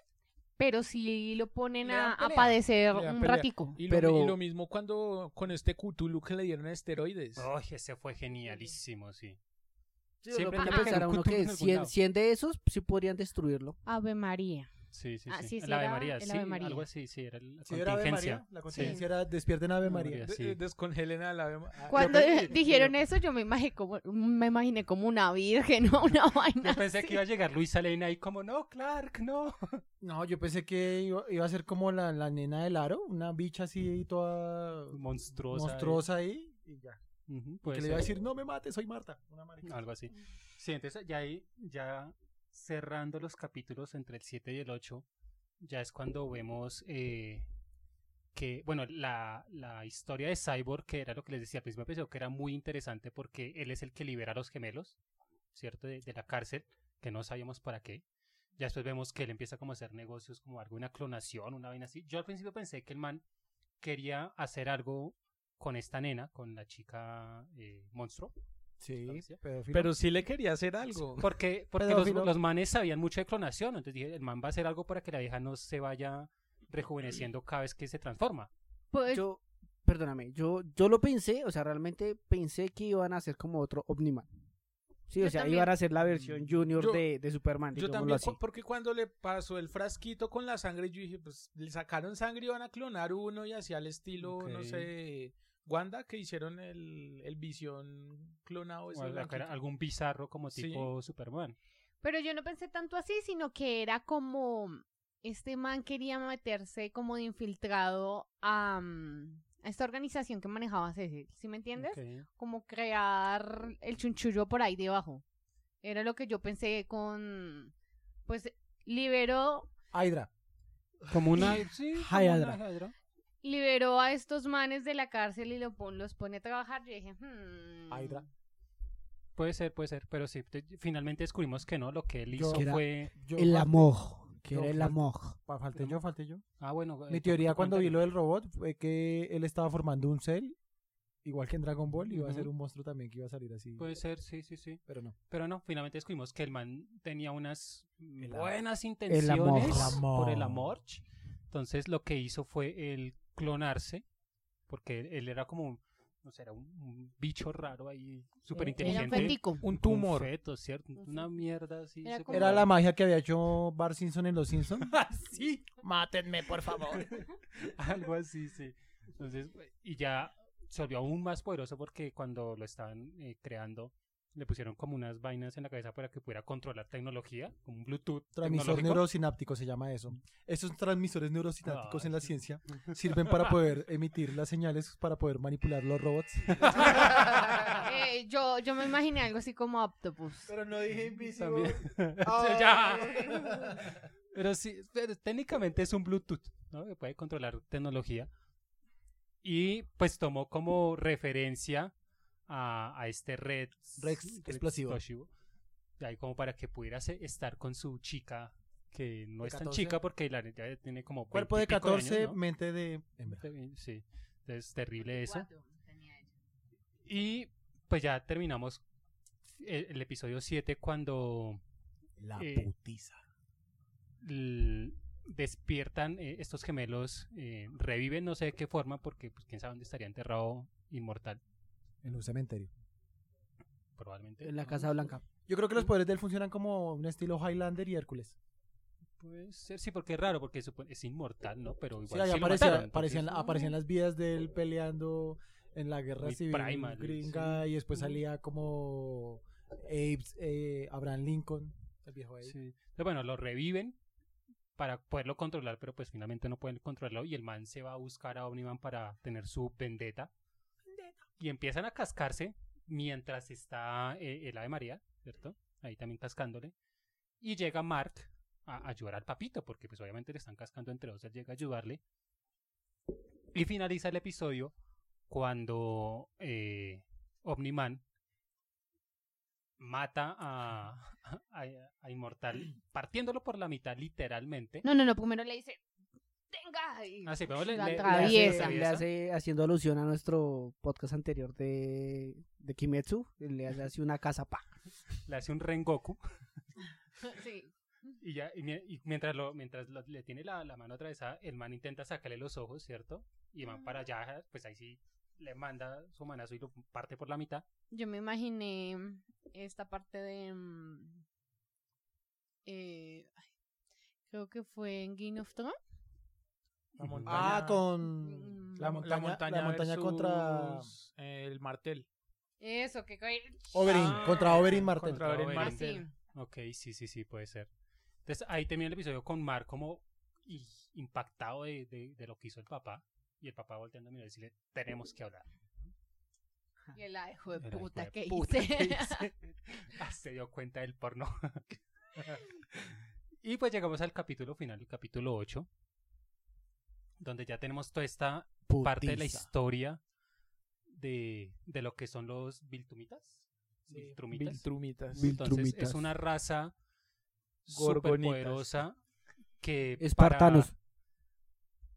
pero sí lo ponen a, a padecer un pelea. ratico. y, lo, pero- y lo mismo cuando con este Cthulhu que le dieron esteroides. Ay, ese fue genialísimo, sí. Siempre Siempre hay que pensar a un uno que algún 100, lado. 100 de esos sí podrían destruirlo. Ave María. Sí, sí, Ah, sí. sí, sí, el Ave era María, el sí, Ave María. algo así, sí, era la Sí, era Ave contingencia. María. La contingencia era despierten Ave Ave María. María. Eh, Descongelen a la Ave Ma- ah, Cuando yo dijeron eso, yo me imaginé como, me imaginé como una virgen o una vaina. Yo pensé así. que iba a llegar Luisa Lane ahí como, no, Clark, no. No, yo pensé que iba, iba a ser como la, la nena del aro, una bicha así toda Monstruosa. monstruosa ahí. Y ya. Que puede le iba a decir, no me mates, soy Marta. Una marica. Algo así. Sí, entonces ya ahí, ya cerrando los capítulos entre el 7 y el 8, ya es cuando vemos eh, que, bueno, la, la historia de Cyborg, que era lo que les decía al principio, pareció que era muy interesante porque él es el que libera a los gemelos, ¿cierto? De, de la cárcel, que no sabíamos para qué. Ya después vemos que él empieza como a hacer negocios, como algo, una clonación, una vaina así. Yo al principio pensé que el man quería hacer algo con esta nena, con la chica eh, monstruo. Sí, pedófilo. Pero sí le quería hacer algo. Porque, porque los, manes sabían mucho de clonación, entonces dije, el man va a hacer algo para que la vieja no se vaya rejuveneciendo cada vez que se transforma. Pues, Yo, perdóname, yo, yo lo pensé, o sea, realmente pensé que iban a hacer como otro Omniman. Sí, o Yo sea, también. iban a hacer la versión junior Yo- de, de Superman, Yo también, así. porque cuando le pasó el frasquito con la sangre, yo dije, pues le sacaron sangre y iban a clonar uno y hacía el estilo, no sé, Wanda, que hicieron el, el visión clonado. ese algún bizarro como Sí. tipo Superman. Pero yo no pensé tanto así, sino que era como este man quería meterse como de infiltrado a, mm, a esta organización que manejaba Cecil, ¿sí me entiendes? Como crear el chunchullo por ahí debajo. Era lo que yo pensé con, pues liberó, Hydra. Como una... sí, Hydra. Liberó a estos manes de la cárcel y lo pon- los pone a trabajar. Yo dije, hmm, Hydra. Puede ser, puede ser, pero sí, te- finalmente descubrimos que no, lo que él hizo fue... Yo El amor, que era el amor. Falté yo, falté yo. Ah, bueno. Mi eh, teoría tu cuando vi lo del robot fue que él estaba formando un cell, igual que en Dragon Ball, y iba a ser un monstruo también que iba a salir así. Puede ser, sí, sí, sí. Pero no. Pero no, finalmente descubrimos que el man tenía unas El buenas intenciones El amor. por el amor. Entonces lo que hizo fue el clonarse, porque él, era como, no sé, era un, un bicho raro ahí, súper Era un inteligente. Un tumor. Un feto, ¿cierto? Una mierda así. Era como- la magia que había hecho Bart Simpson en Los Simpsons. sí, Mátenme, por favor. algo así, sí. Entonces, y ya se volvió aún más poderoso porque cuando lo estaban eh, creando, le pusieron como unas vainas en la cabeza para que pudiera controlar tecnología, como un Bluetooth. Transmisor neurosináptico se llama eso. Esos transmisores neurosinápticos en la sí. ciencia sirven para poder emitir las señales para poder manipular los robots. Eh, yo, yo me imaginé algo así como Octopus. Pero no dije. Ay. Ya. Pero sí, pero técnicamente es un Bluetooth, ¿no? Que puede controlar tecnología. Y pues tomó como referencia a, a este red, Rex explosivo. De ahí como para que pudiera estar con su chica, que no De es tan 14. chica porque la neta tiene como Cuerpo de 20 y pico 14, años, ¿no? mente de hembra. Sí. Entonces, terrible eso. Y pues ya terminamos el, el episodio 7 cuando La Eh, putiza. despiertan eh, estos gemelos, eh, reviven no sé de qué forma, porque pues, quién sabe dónde estaría enterrado inmortal, En un cementerio. probablemente. En la. Casa Blanca. Yo creo que los poderes de él funcionan como un estilo Highlander y Hércules. Puede ser, sí, porque es raro, porque es inmortal, ¿no? Pero Sí, igual ahí sí lo aparecía- mataron, aparecían, entonces, aparecían las vidas de él peleando en la guerra Muy civil primal, gringa sí. y después salía como Abe, eh, Abraham Lincoln, el viejo ahí. Sí. Entonces, bueno, lo reviven para poderlo controlar, pero pues finalmente no pueden controlarlo y el man se va a buscar a Omniman para tener su vendetta. Y empiezan a cascarse mientras está eh, el Ave María, ¿cierto? Ahí también cascándole. Y llega Mark a ayudar al papito, porque pues obviamente le están cascando entre dos, él llega a ayudarle. Y finaliza el episodio cuando eh, Omniman mata a, a, a Inmortal, partiéndolo por la mitad literalmente. No, no, no, primero le dice, tenga. y Ah, sí, pero le- la le- le Le atraviesa. hace, le hace- haciendo alusión a nuestro podcast anterior de, de Kimetsu. Le hace así una casa, pa. le hace un Rengoku Sí. y ya y, mi- y mientras lo mientras lo- le tiene la, la mano atravesada el man intenta sacarle los ojos cierto y van para allá pues ahí sí le manda su manazo y lo parte por la mitad Yo me imaginé esta parte de... mm, eh, creo que fue en Game of Thrones. La montaña, Ah, con Mm. la, montaña, la montaña contra versus, eh, el martel. Eso, que... Oberyn, Ah, contra Oberyn Martel. contra Oberyn Oberyn. Martel. ok sí sí sí puede ser entonces ahí termina el episodio con Mar como impactado de, de, de lo que hizo el papá y el papá volteando a mirar y decirle tenemos que hablar Y el hijo de hijo puta de que puta hice. que hice. Ah, se dio cuenta del porno. y pues llegamos al capítulo final, el capítulo 8, donde ya tenemos toda esta parte de la historia de, de lo que son los Viltumitas. Viltrumitas. Viltrumitas. Vil- Entonces es una raza Gorgonitas. poderosa que Espartanos. Para,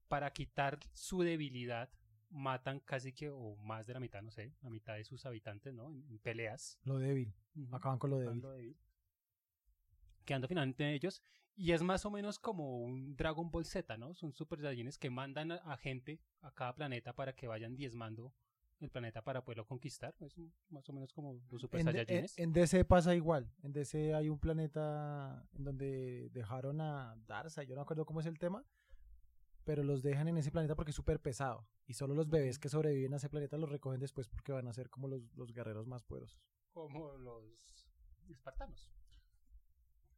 para quitar su debilidad matan casi que o más de la mitad, no sé, la mitad de sus habitantes, ¿no? En, en peleas. Lo débil. Acaban con lo débil. Quedando débil. Quedando finalmente ellos. Y es más o menos como un Dragon Ball Z, ¿no? Son super saiyajines que mandan a, gente a cada planeta para que vayan diezmando el planeta para poderlo conquistar. Es más o menos como los super En, de- en, DC pasa igual. En DC hay un planeta en donde dejaron a Darza, yo no acuerdo cómo es el tema, pero los dejan en ese planeta porque es súper pesado. Y solo los bebés que sobreviven a ese planeta los recogen después porque van a ser como los, los guerreros más poderosos. como los espartanos.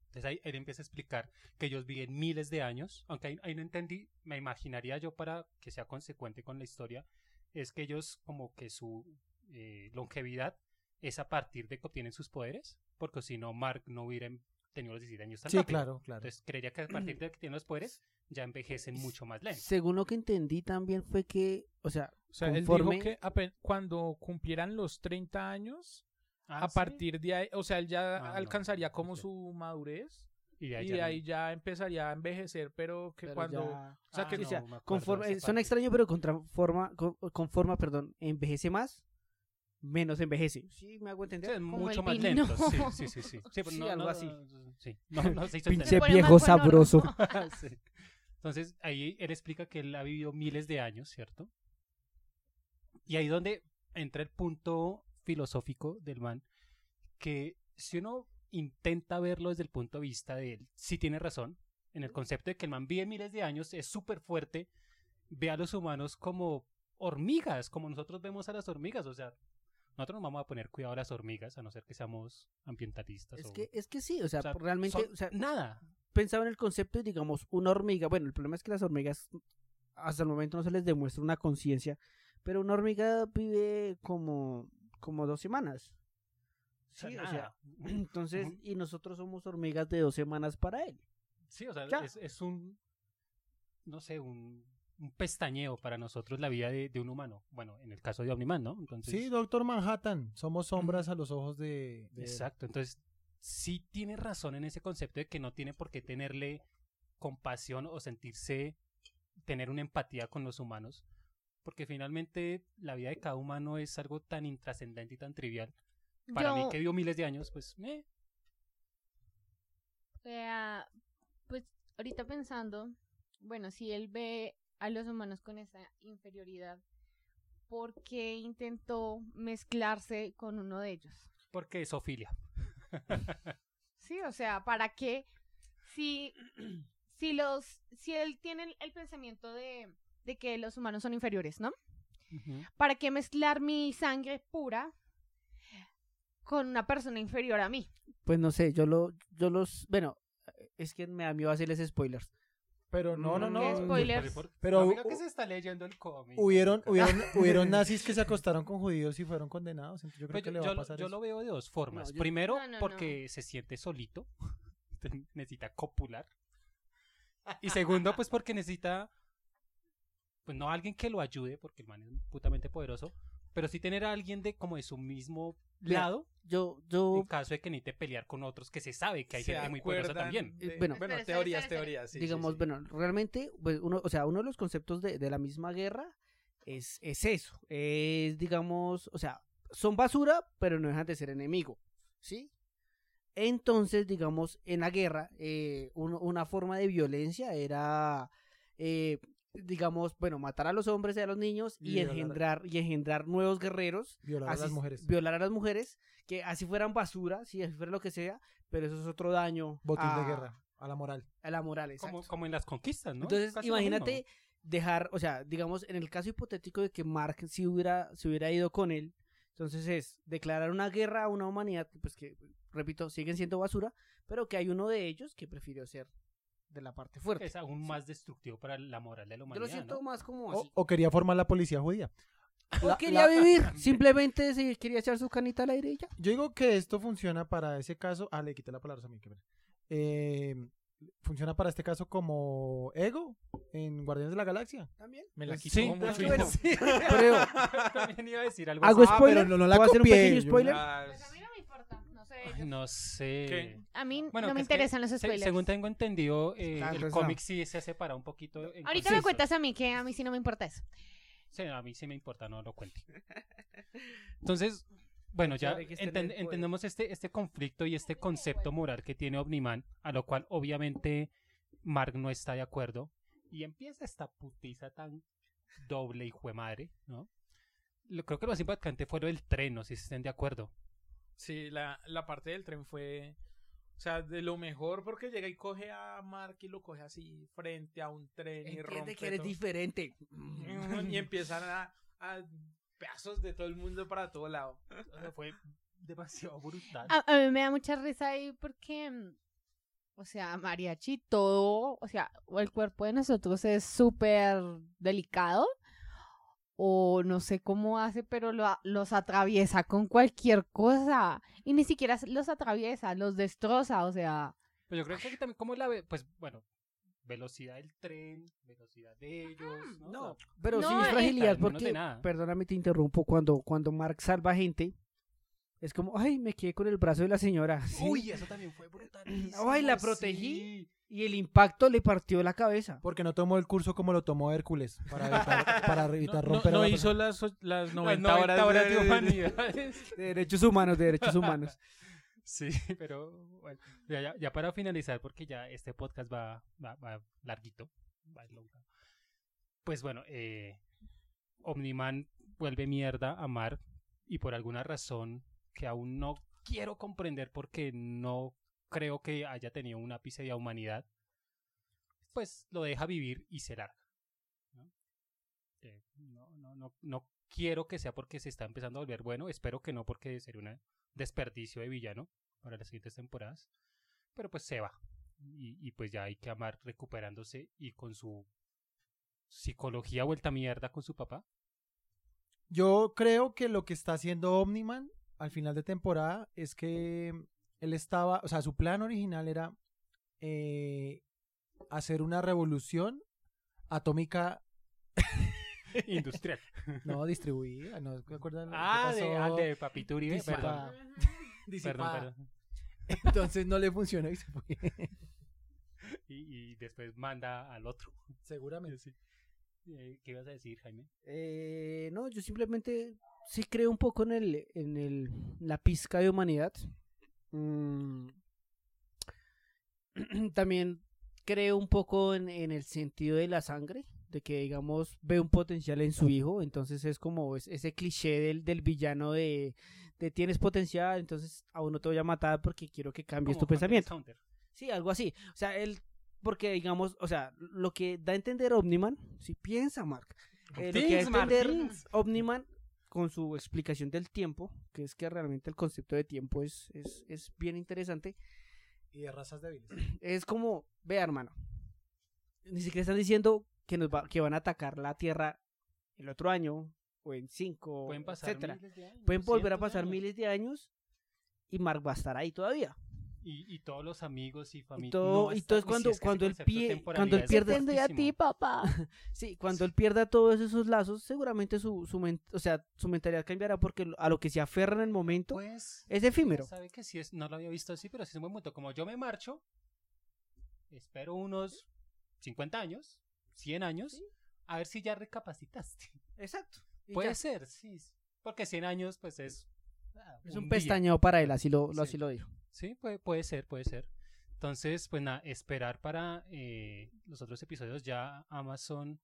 Entonces ahí él empieza a explicar que ellos viven miles de años, aunque ahí, ahí no entendí, me imaginaría yo para que sea consecuente con la historia, es que ellos como que su eh, longevidad es a partir de que obtienen sus poderes, porque si no Mark no hubiera tenido los 17 años tan Sí, rápido. claro, claro. Entonces creería que a partir de que tienen los poderes ya envejecen mucho más lento. Según lo que entendí también fue que, o sea, O sea, él conforme... dijo que cuando cumplieran los 30 años, Ah, a ¿sí? partir de ahí, o sea, él ya Ah, alcanzaría no como su madurez y de ahí y ya no- empezaría a envejecer, pero que pero cuando... ya- O sea, Ah, que Sí, sea, no me acuerdo conforme, de eh, esa suena parte. extraño, pero contra forma, con, con forma, perdón, envejece más, menos envejece. Sí, me hago Sí, entender. Como mucho más vino. lento. Sí, sí, sí. Sí, sí, pero Sí, no, algo no, así. Sí, no, no se hizo Pinche viejo sabroso. Sí. Entonces, ahí él explica que él ha vivido miles de años, ¿cierto? Y ahí donde entra el punto filosófico del man, que si uno intenta verlo desde el punto de vista de él, sí tiene razón, en el concepto de que el man vive miles de años, es súper fuerte, ve a los humanos como hormigas, como nosotros vemos a las hormigas, o sea, nosotros nos vamos a poner cuidado a las hormigas, a no ser que seamos ambientalistas. Es o- que, es que sí, o sea, o sea, realmente, son o sea, nada. pensaba en el concepto y digamos, una hormiga, bueno, el problema es que las hormigas hasta el momento no se les demuestra una conciencia, pero una hormiga vive como, como dos semanas. Sí, o sea, entonces, y nosotros somos hormigas de dos semanas para él. Sí, o sea, Ya. es, es un, no sé, un, un pestañeo para nosotros la vida de, de un humano. Bueno, en el caso de Omniman, ¿no? Entonces, Sí, Doctor Manhattan. Somos sombras a los ojos de... de exacto. Entonces, sí tiene razón en ese concepto de que no tiene por qué tenerle compasión o sentirse, tener una empatía con los humanos, Porque finalmente la vida de cada humano es algo tan intrascendente y tan trivial. Para mí que vivo miles de años, pues, eh, Eh, pues ahorita pensando, bueno, si él ve a los humanos con esa inferioridad, ¿por qué intentó mezclarse con uno de ellos? porque es ofilia. Sí, o sea, ¿para qué? Si, si los, si él tiene el pensamiento de, de que los humanos son inferiores, ¿no? ¿Para qué mezclar mi sangre pura con una persona inferior a mí? Pues no sé, yo lo, yo los, bueno, es que me da miedo hacerles spoilers. Pero no, no, ¿Qué no. spoilers? Pero hu- que se está leyendo el cómic. Hubieron, hubieron, hubieron nazis que se acostaron con judíos y fueron condenados. Entonces yo creo Pues que yo, le va a lo- pasar yo eso. lo veo de dos formas. No, yo- Primero, No, no, porque se siente solito. necesita copular. Y segundo, pues porque necesita. Pues no alguien que lo ayude, porque el man es putamente poderoso. Pero sí tener a alguien de como de su mismo Mira, lado. Yo, yo, En caso de que necesite pelear con otros, que se sabe que hay ¿Se gente muy poderosa también. de- bueno. bueno, teorías, espera, teorías. sí, sí, digamos, sí. bueno, realmente, pues uno, o sea, uno de los conceptos de, de la misma guerra es, es eso, es, digamos, o sea, son basura, pero no dejan de ser enemigo, ¿sí? Entonces, digamos, en la guerra, eh, uno- una forma de violencia era, eh, digamos, bueno, matar a los hombres y a los niños Y engendrar, y engendrar nuevos guerreros, Violar a las mujeres. violar a las mujeres, que así fueran basura, si así fuera lo que sea, pero eso es otro daño Botín de a- guerra. A la moral. a la moral, Como, exacto. como en las conquistas, ¿no? Entonces, Casi imagínate dejar, o sea, digamos, en el caso hipotético de que Mark si hubiera, se hubiera ido con él, entonces es declarar una guerra a una humanidad, pues que, repito, siguen siendo basura, pero que hay uno de ellos que prefirió ser de la parte fuerte. Es aún más destructivo para la moral de la Yo humanidad. lo siento ¿no? más como O, así. o quería formar la policía judía. O quería la- vivir, simplemente se quería echar su canita al aire y ya. Yo digo que esto funciona para ese caso. Ah, le quité la palabra a mí. pena. Eh, funciona para este caso como ego en Guardianes de la Galaxia. También. Me la Sí, quitó su bueno, hijo. Pero, También iba a decir algo ¿hago así. Ah, spoiler? pero no- no la ¿Puedo hacer un copié, pequeño yo- spoiler? Ah, sé. Ay, no sé. ¿Qué? A mí Bueno, no me interesan los se- spoilers. según tengo entendido, eh, el cómic no. sí se separa un poquito. en Ahorita me cuentas a mí que a mí sí no me importa eso. Sí, a mí sí me importa, no lo cuente. Entonces, bueno, ya enten- poder. entendemos este, este conflicto y este concepto moral que tiene Omniman, a lo cual obviamente Mark no está de acuerdo. Y empieza esta putiza tan doble y madre, ¿no? Lo- creo que lo más impactante fue lo del tren, no sé si estén de acuerdo. Sí, la, la parte del tren fue. O sea, de lo mejor porque llega y coge a Mark y lo coge así frente a un tren y rompe. Entiende que eres todo. diferente. Y empiezan a, a pedazos de todo el mundo para todo lado. O sea, fue demasiado brutal. A, a mí me da mucha risa ahí porque, mm, o sea, mariachi, todo, o sea, el cuerpo de nosotros es súper delicado, o no sé cómo hace, pero lo los atraviesa con cualquier cosa, y ni siquiera los atraviesa, los destroza, o sea, Pues yo creo que aquí también como la ve, pues bueno, velocidad del tren, velocidad de ellos, ¿no? Pero No, sí eh, es fragilidad porque, perdóname, te interrumpo, cuando, cuando Mark salva gente, es como, ay, me quedé con el brazo de la señora. ¿sí? Uy, eso también fue brutal. Ay, la protegí. Y el impacto le partió la cabeza. Porque no tomó el curso como lo tomó Hércules para evitar, para evitar No, no- romper no la hizo las, las 90, 90 horas, horas de, de humanidades. De derechos humanos, de derechos humanos. Sí, pero bueno, ya, ya, ya para finalizar, porque ya este podcast va, va, va larguito, va. Pues bueno, eh, Omniman vuelve mierda a Mark y por alguna razón que aún no quiero comprender porque no creo que haya tenido un ápice de humanidad, pues lo deja vivir y se larga. ¿no? Eh, no, no, no, no quiero que sea porque se está empezando a volver bueno, espero que no porque sería un desperdicio de villano para las siguientes temporadas, pero pues se va. Y, y pues ya hay que amar recuperándose y con su psicología vuelta a mierda con su papá. Yo creo que lo que está haciendo Omniman al final de temporada es que él estaba, o sea, su plan original era eh, hacer una revolución atómica, Industrial. no distribuida, no ¿se acuerdan? qué ah, de, pasó? ah, de Papito Uribe, Disipada. perdón. Disipada. Perdón, perdón. Entonces no le funcionó y se fue. Y, y después manda al otro. Seguramente. Sí. Eh, ¿Qué ibas a decir, Jaime? Eh, no, yo simplemente sí creo un poco en el, en el, la pizca de humanidad. Mm. También creo un poco en, en el sentido de la sangre, de que digamos ve un potencial en su hijo, entonces es como es- ese cliché del, del villano de, de tienes potencial, entonces aún no te voy a matar porque quiero que cambies Como tu Hunter pensamiento. Hunter. Sí, algo así. O sea, él, porque digamos, o sea, lo que da a entender Omniman, si piensa, Mark, eh, lo que da a entender. Omniman con su explicación del tiempo, que es que realmente el concepto de tiempo es, es, es bien interesante, Y de razas débiles. es como, vea hermano, ni siquiera están diciendo que, nos va- que van a atacar la Tierra el otro año, o en cinco, Pueden pasar etcétera. miles de años, Pueden volver a pasar años. miles de años y Mark va a estar ahí todavía. Y, y todos los amigos y familia. Y todo, y todo es cuando, cuando él pie, cuando él pierde a ti, papá. Sí, cuando él pierda todos esos lazos, seguramente su, su, men- o sea, su mentalidad cambiará porque lo- a lo que se aferra en el momento Pues, es efímero. sabe que sí es, no lo había visto así, pero sí es un buen punto. Como yo me marcho, espero unos 50 años, 100 años, a ver si ya recapacitaste. Exacto. Puede ya. ser, sí. Porque 100 años, pues es. ah, Es un, día. pestañeo para él, así lo, lo- Sí. así lo dijo. Sí, puede, puede ser, puede ser. Entonces, pues nada, esperar para eh, los otros episodios. Ya Amazon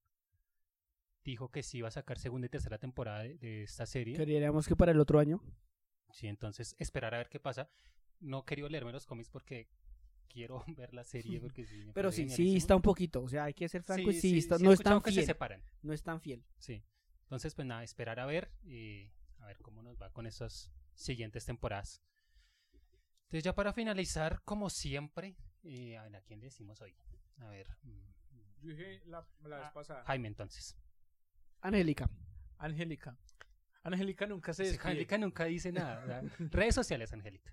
dijo que sí iba a sacar segunda y tercera temporada de, de esta serie. Queríamos que para el otro año. Sí, entonces esperar a ver qué pasa. No quería leerme los cómics porque quiero ver la serie porque sí. me Pero sí, sí está un poquito. O sea, hay que ser franco y sí, está- sí he no es tan que se fiel. separan. No es tan fiel. Sí. Entonces, pues nada, esperar a ver y a ver cómo nos va con esas siguientes temporadas. Entonces, ya para finalizar, como siempre, eh, a ver, ¿a quién le decimos hoy? A ver, mm, Yo dije la, la vez pasada. Jaime, entonces. Angélica. Angélica. Angélica nunca se despide. Angélica nunca dice nada. ¿verdad? Redes sociales, Angélica.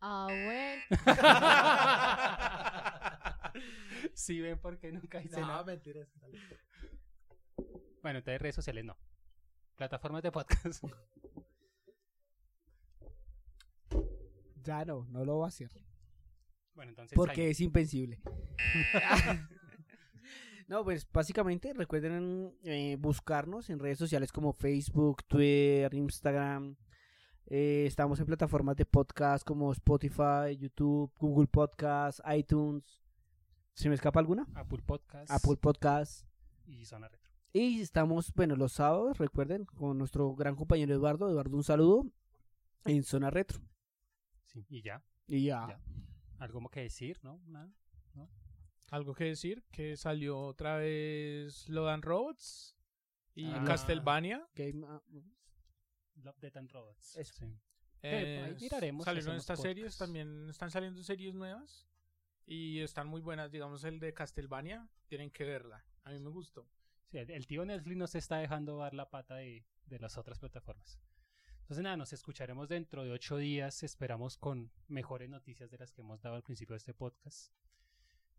Ah, bueno. sí, ven porque nunca dice No, nada. mentiras. dale. Bueno, entonces redes sociales no. Plataformas de podcast. Ya no, no lo va a hacer. bueno, entonces. Porque es invencible. no, pues básicamente recuerden eh, buscarnos en redes sociales como Facebook, Twitter, Instagram. Eh, estamos en plataformas de podcast como Spotify, YouTube, Google Podcast, iTunes. ¿Se me escapa alguna? Apple Podcast. Apple Podcast. Y Zona Retro. Y estamos, bueno, los sábados, recuerden, con nuestro gran compañero Eduardo. Eduardo, un saludo en Zona Retro. Sí, y ya. Y ya. Ya. ¿Algo que decir, no? Nada. Algo que decir, que salió otra vez Lodan Robots y Ah. Castlevania. Game- ah, Love, Death and Robots. Eso. Sí. Eh, ahí miraremos, Salieron estas series, también están saliendo series nuevas y están muy buenas. Digamos, el de Castlevania, tienen que verla. A mí me gustó. Sí, el tío Netflix nos está dejando dar la pata de, de las otras plataformas. Entonces, nada, nos escucharemos dentro de ocho días. Esperamos con mejores noticias de las que hemos dado al principio de este podcast.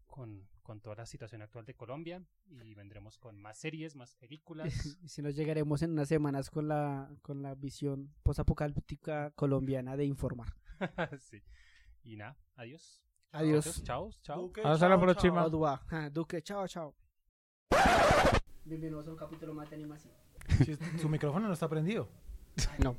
Con, con toda la situación actual de Colombia. Y vendremos con más series, más películas. Y si nos llegaremos en unas semanas con la, con la visión posapocalíptica colombiana de informar. sí. Y nada, adiós. Adiós. Chao, chao. Duque, Hasta la próxima. chao. Duque, chao, chao. Bienvenidos a un capítulo más de animación. Su micrófono no está prendido. No.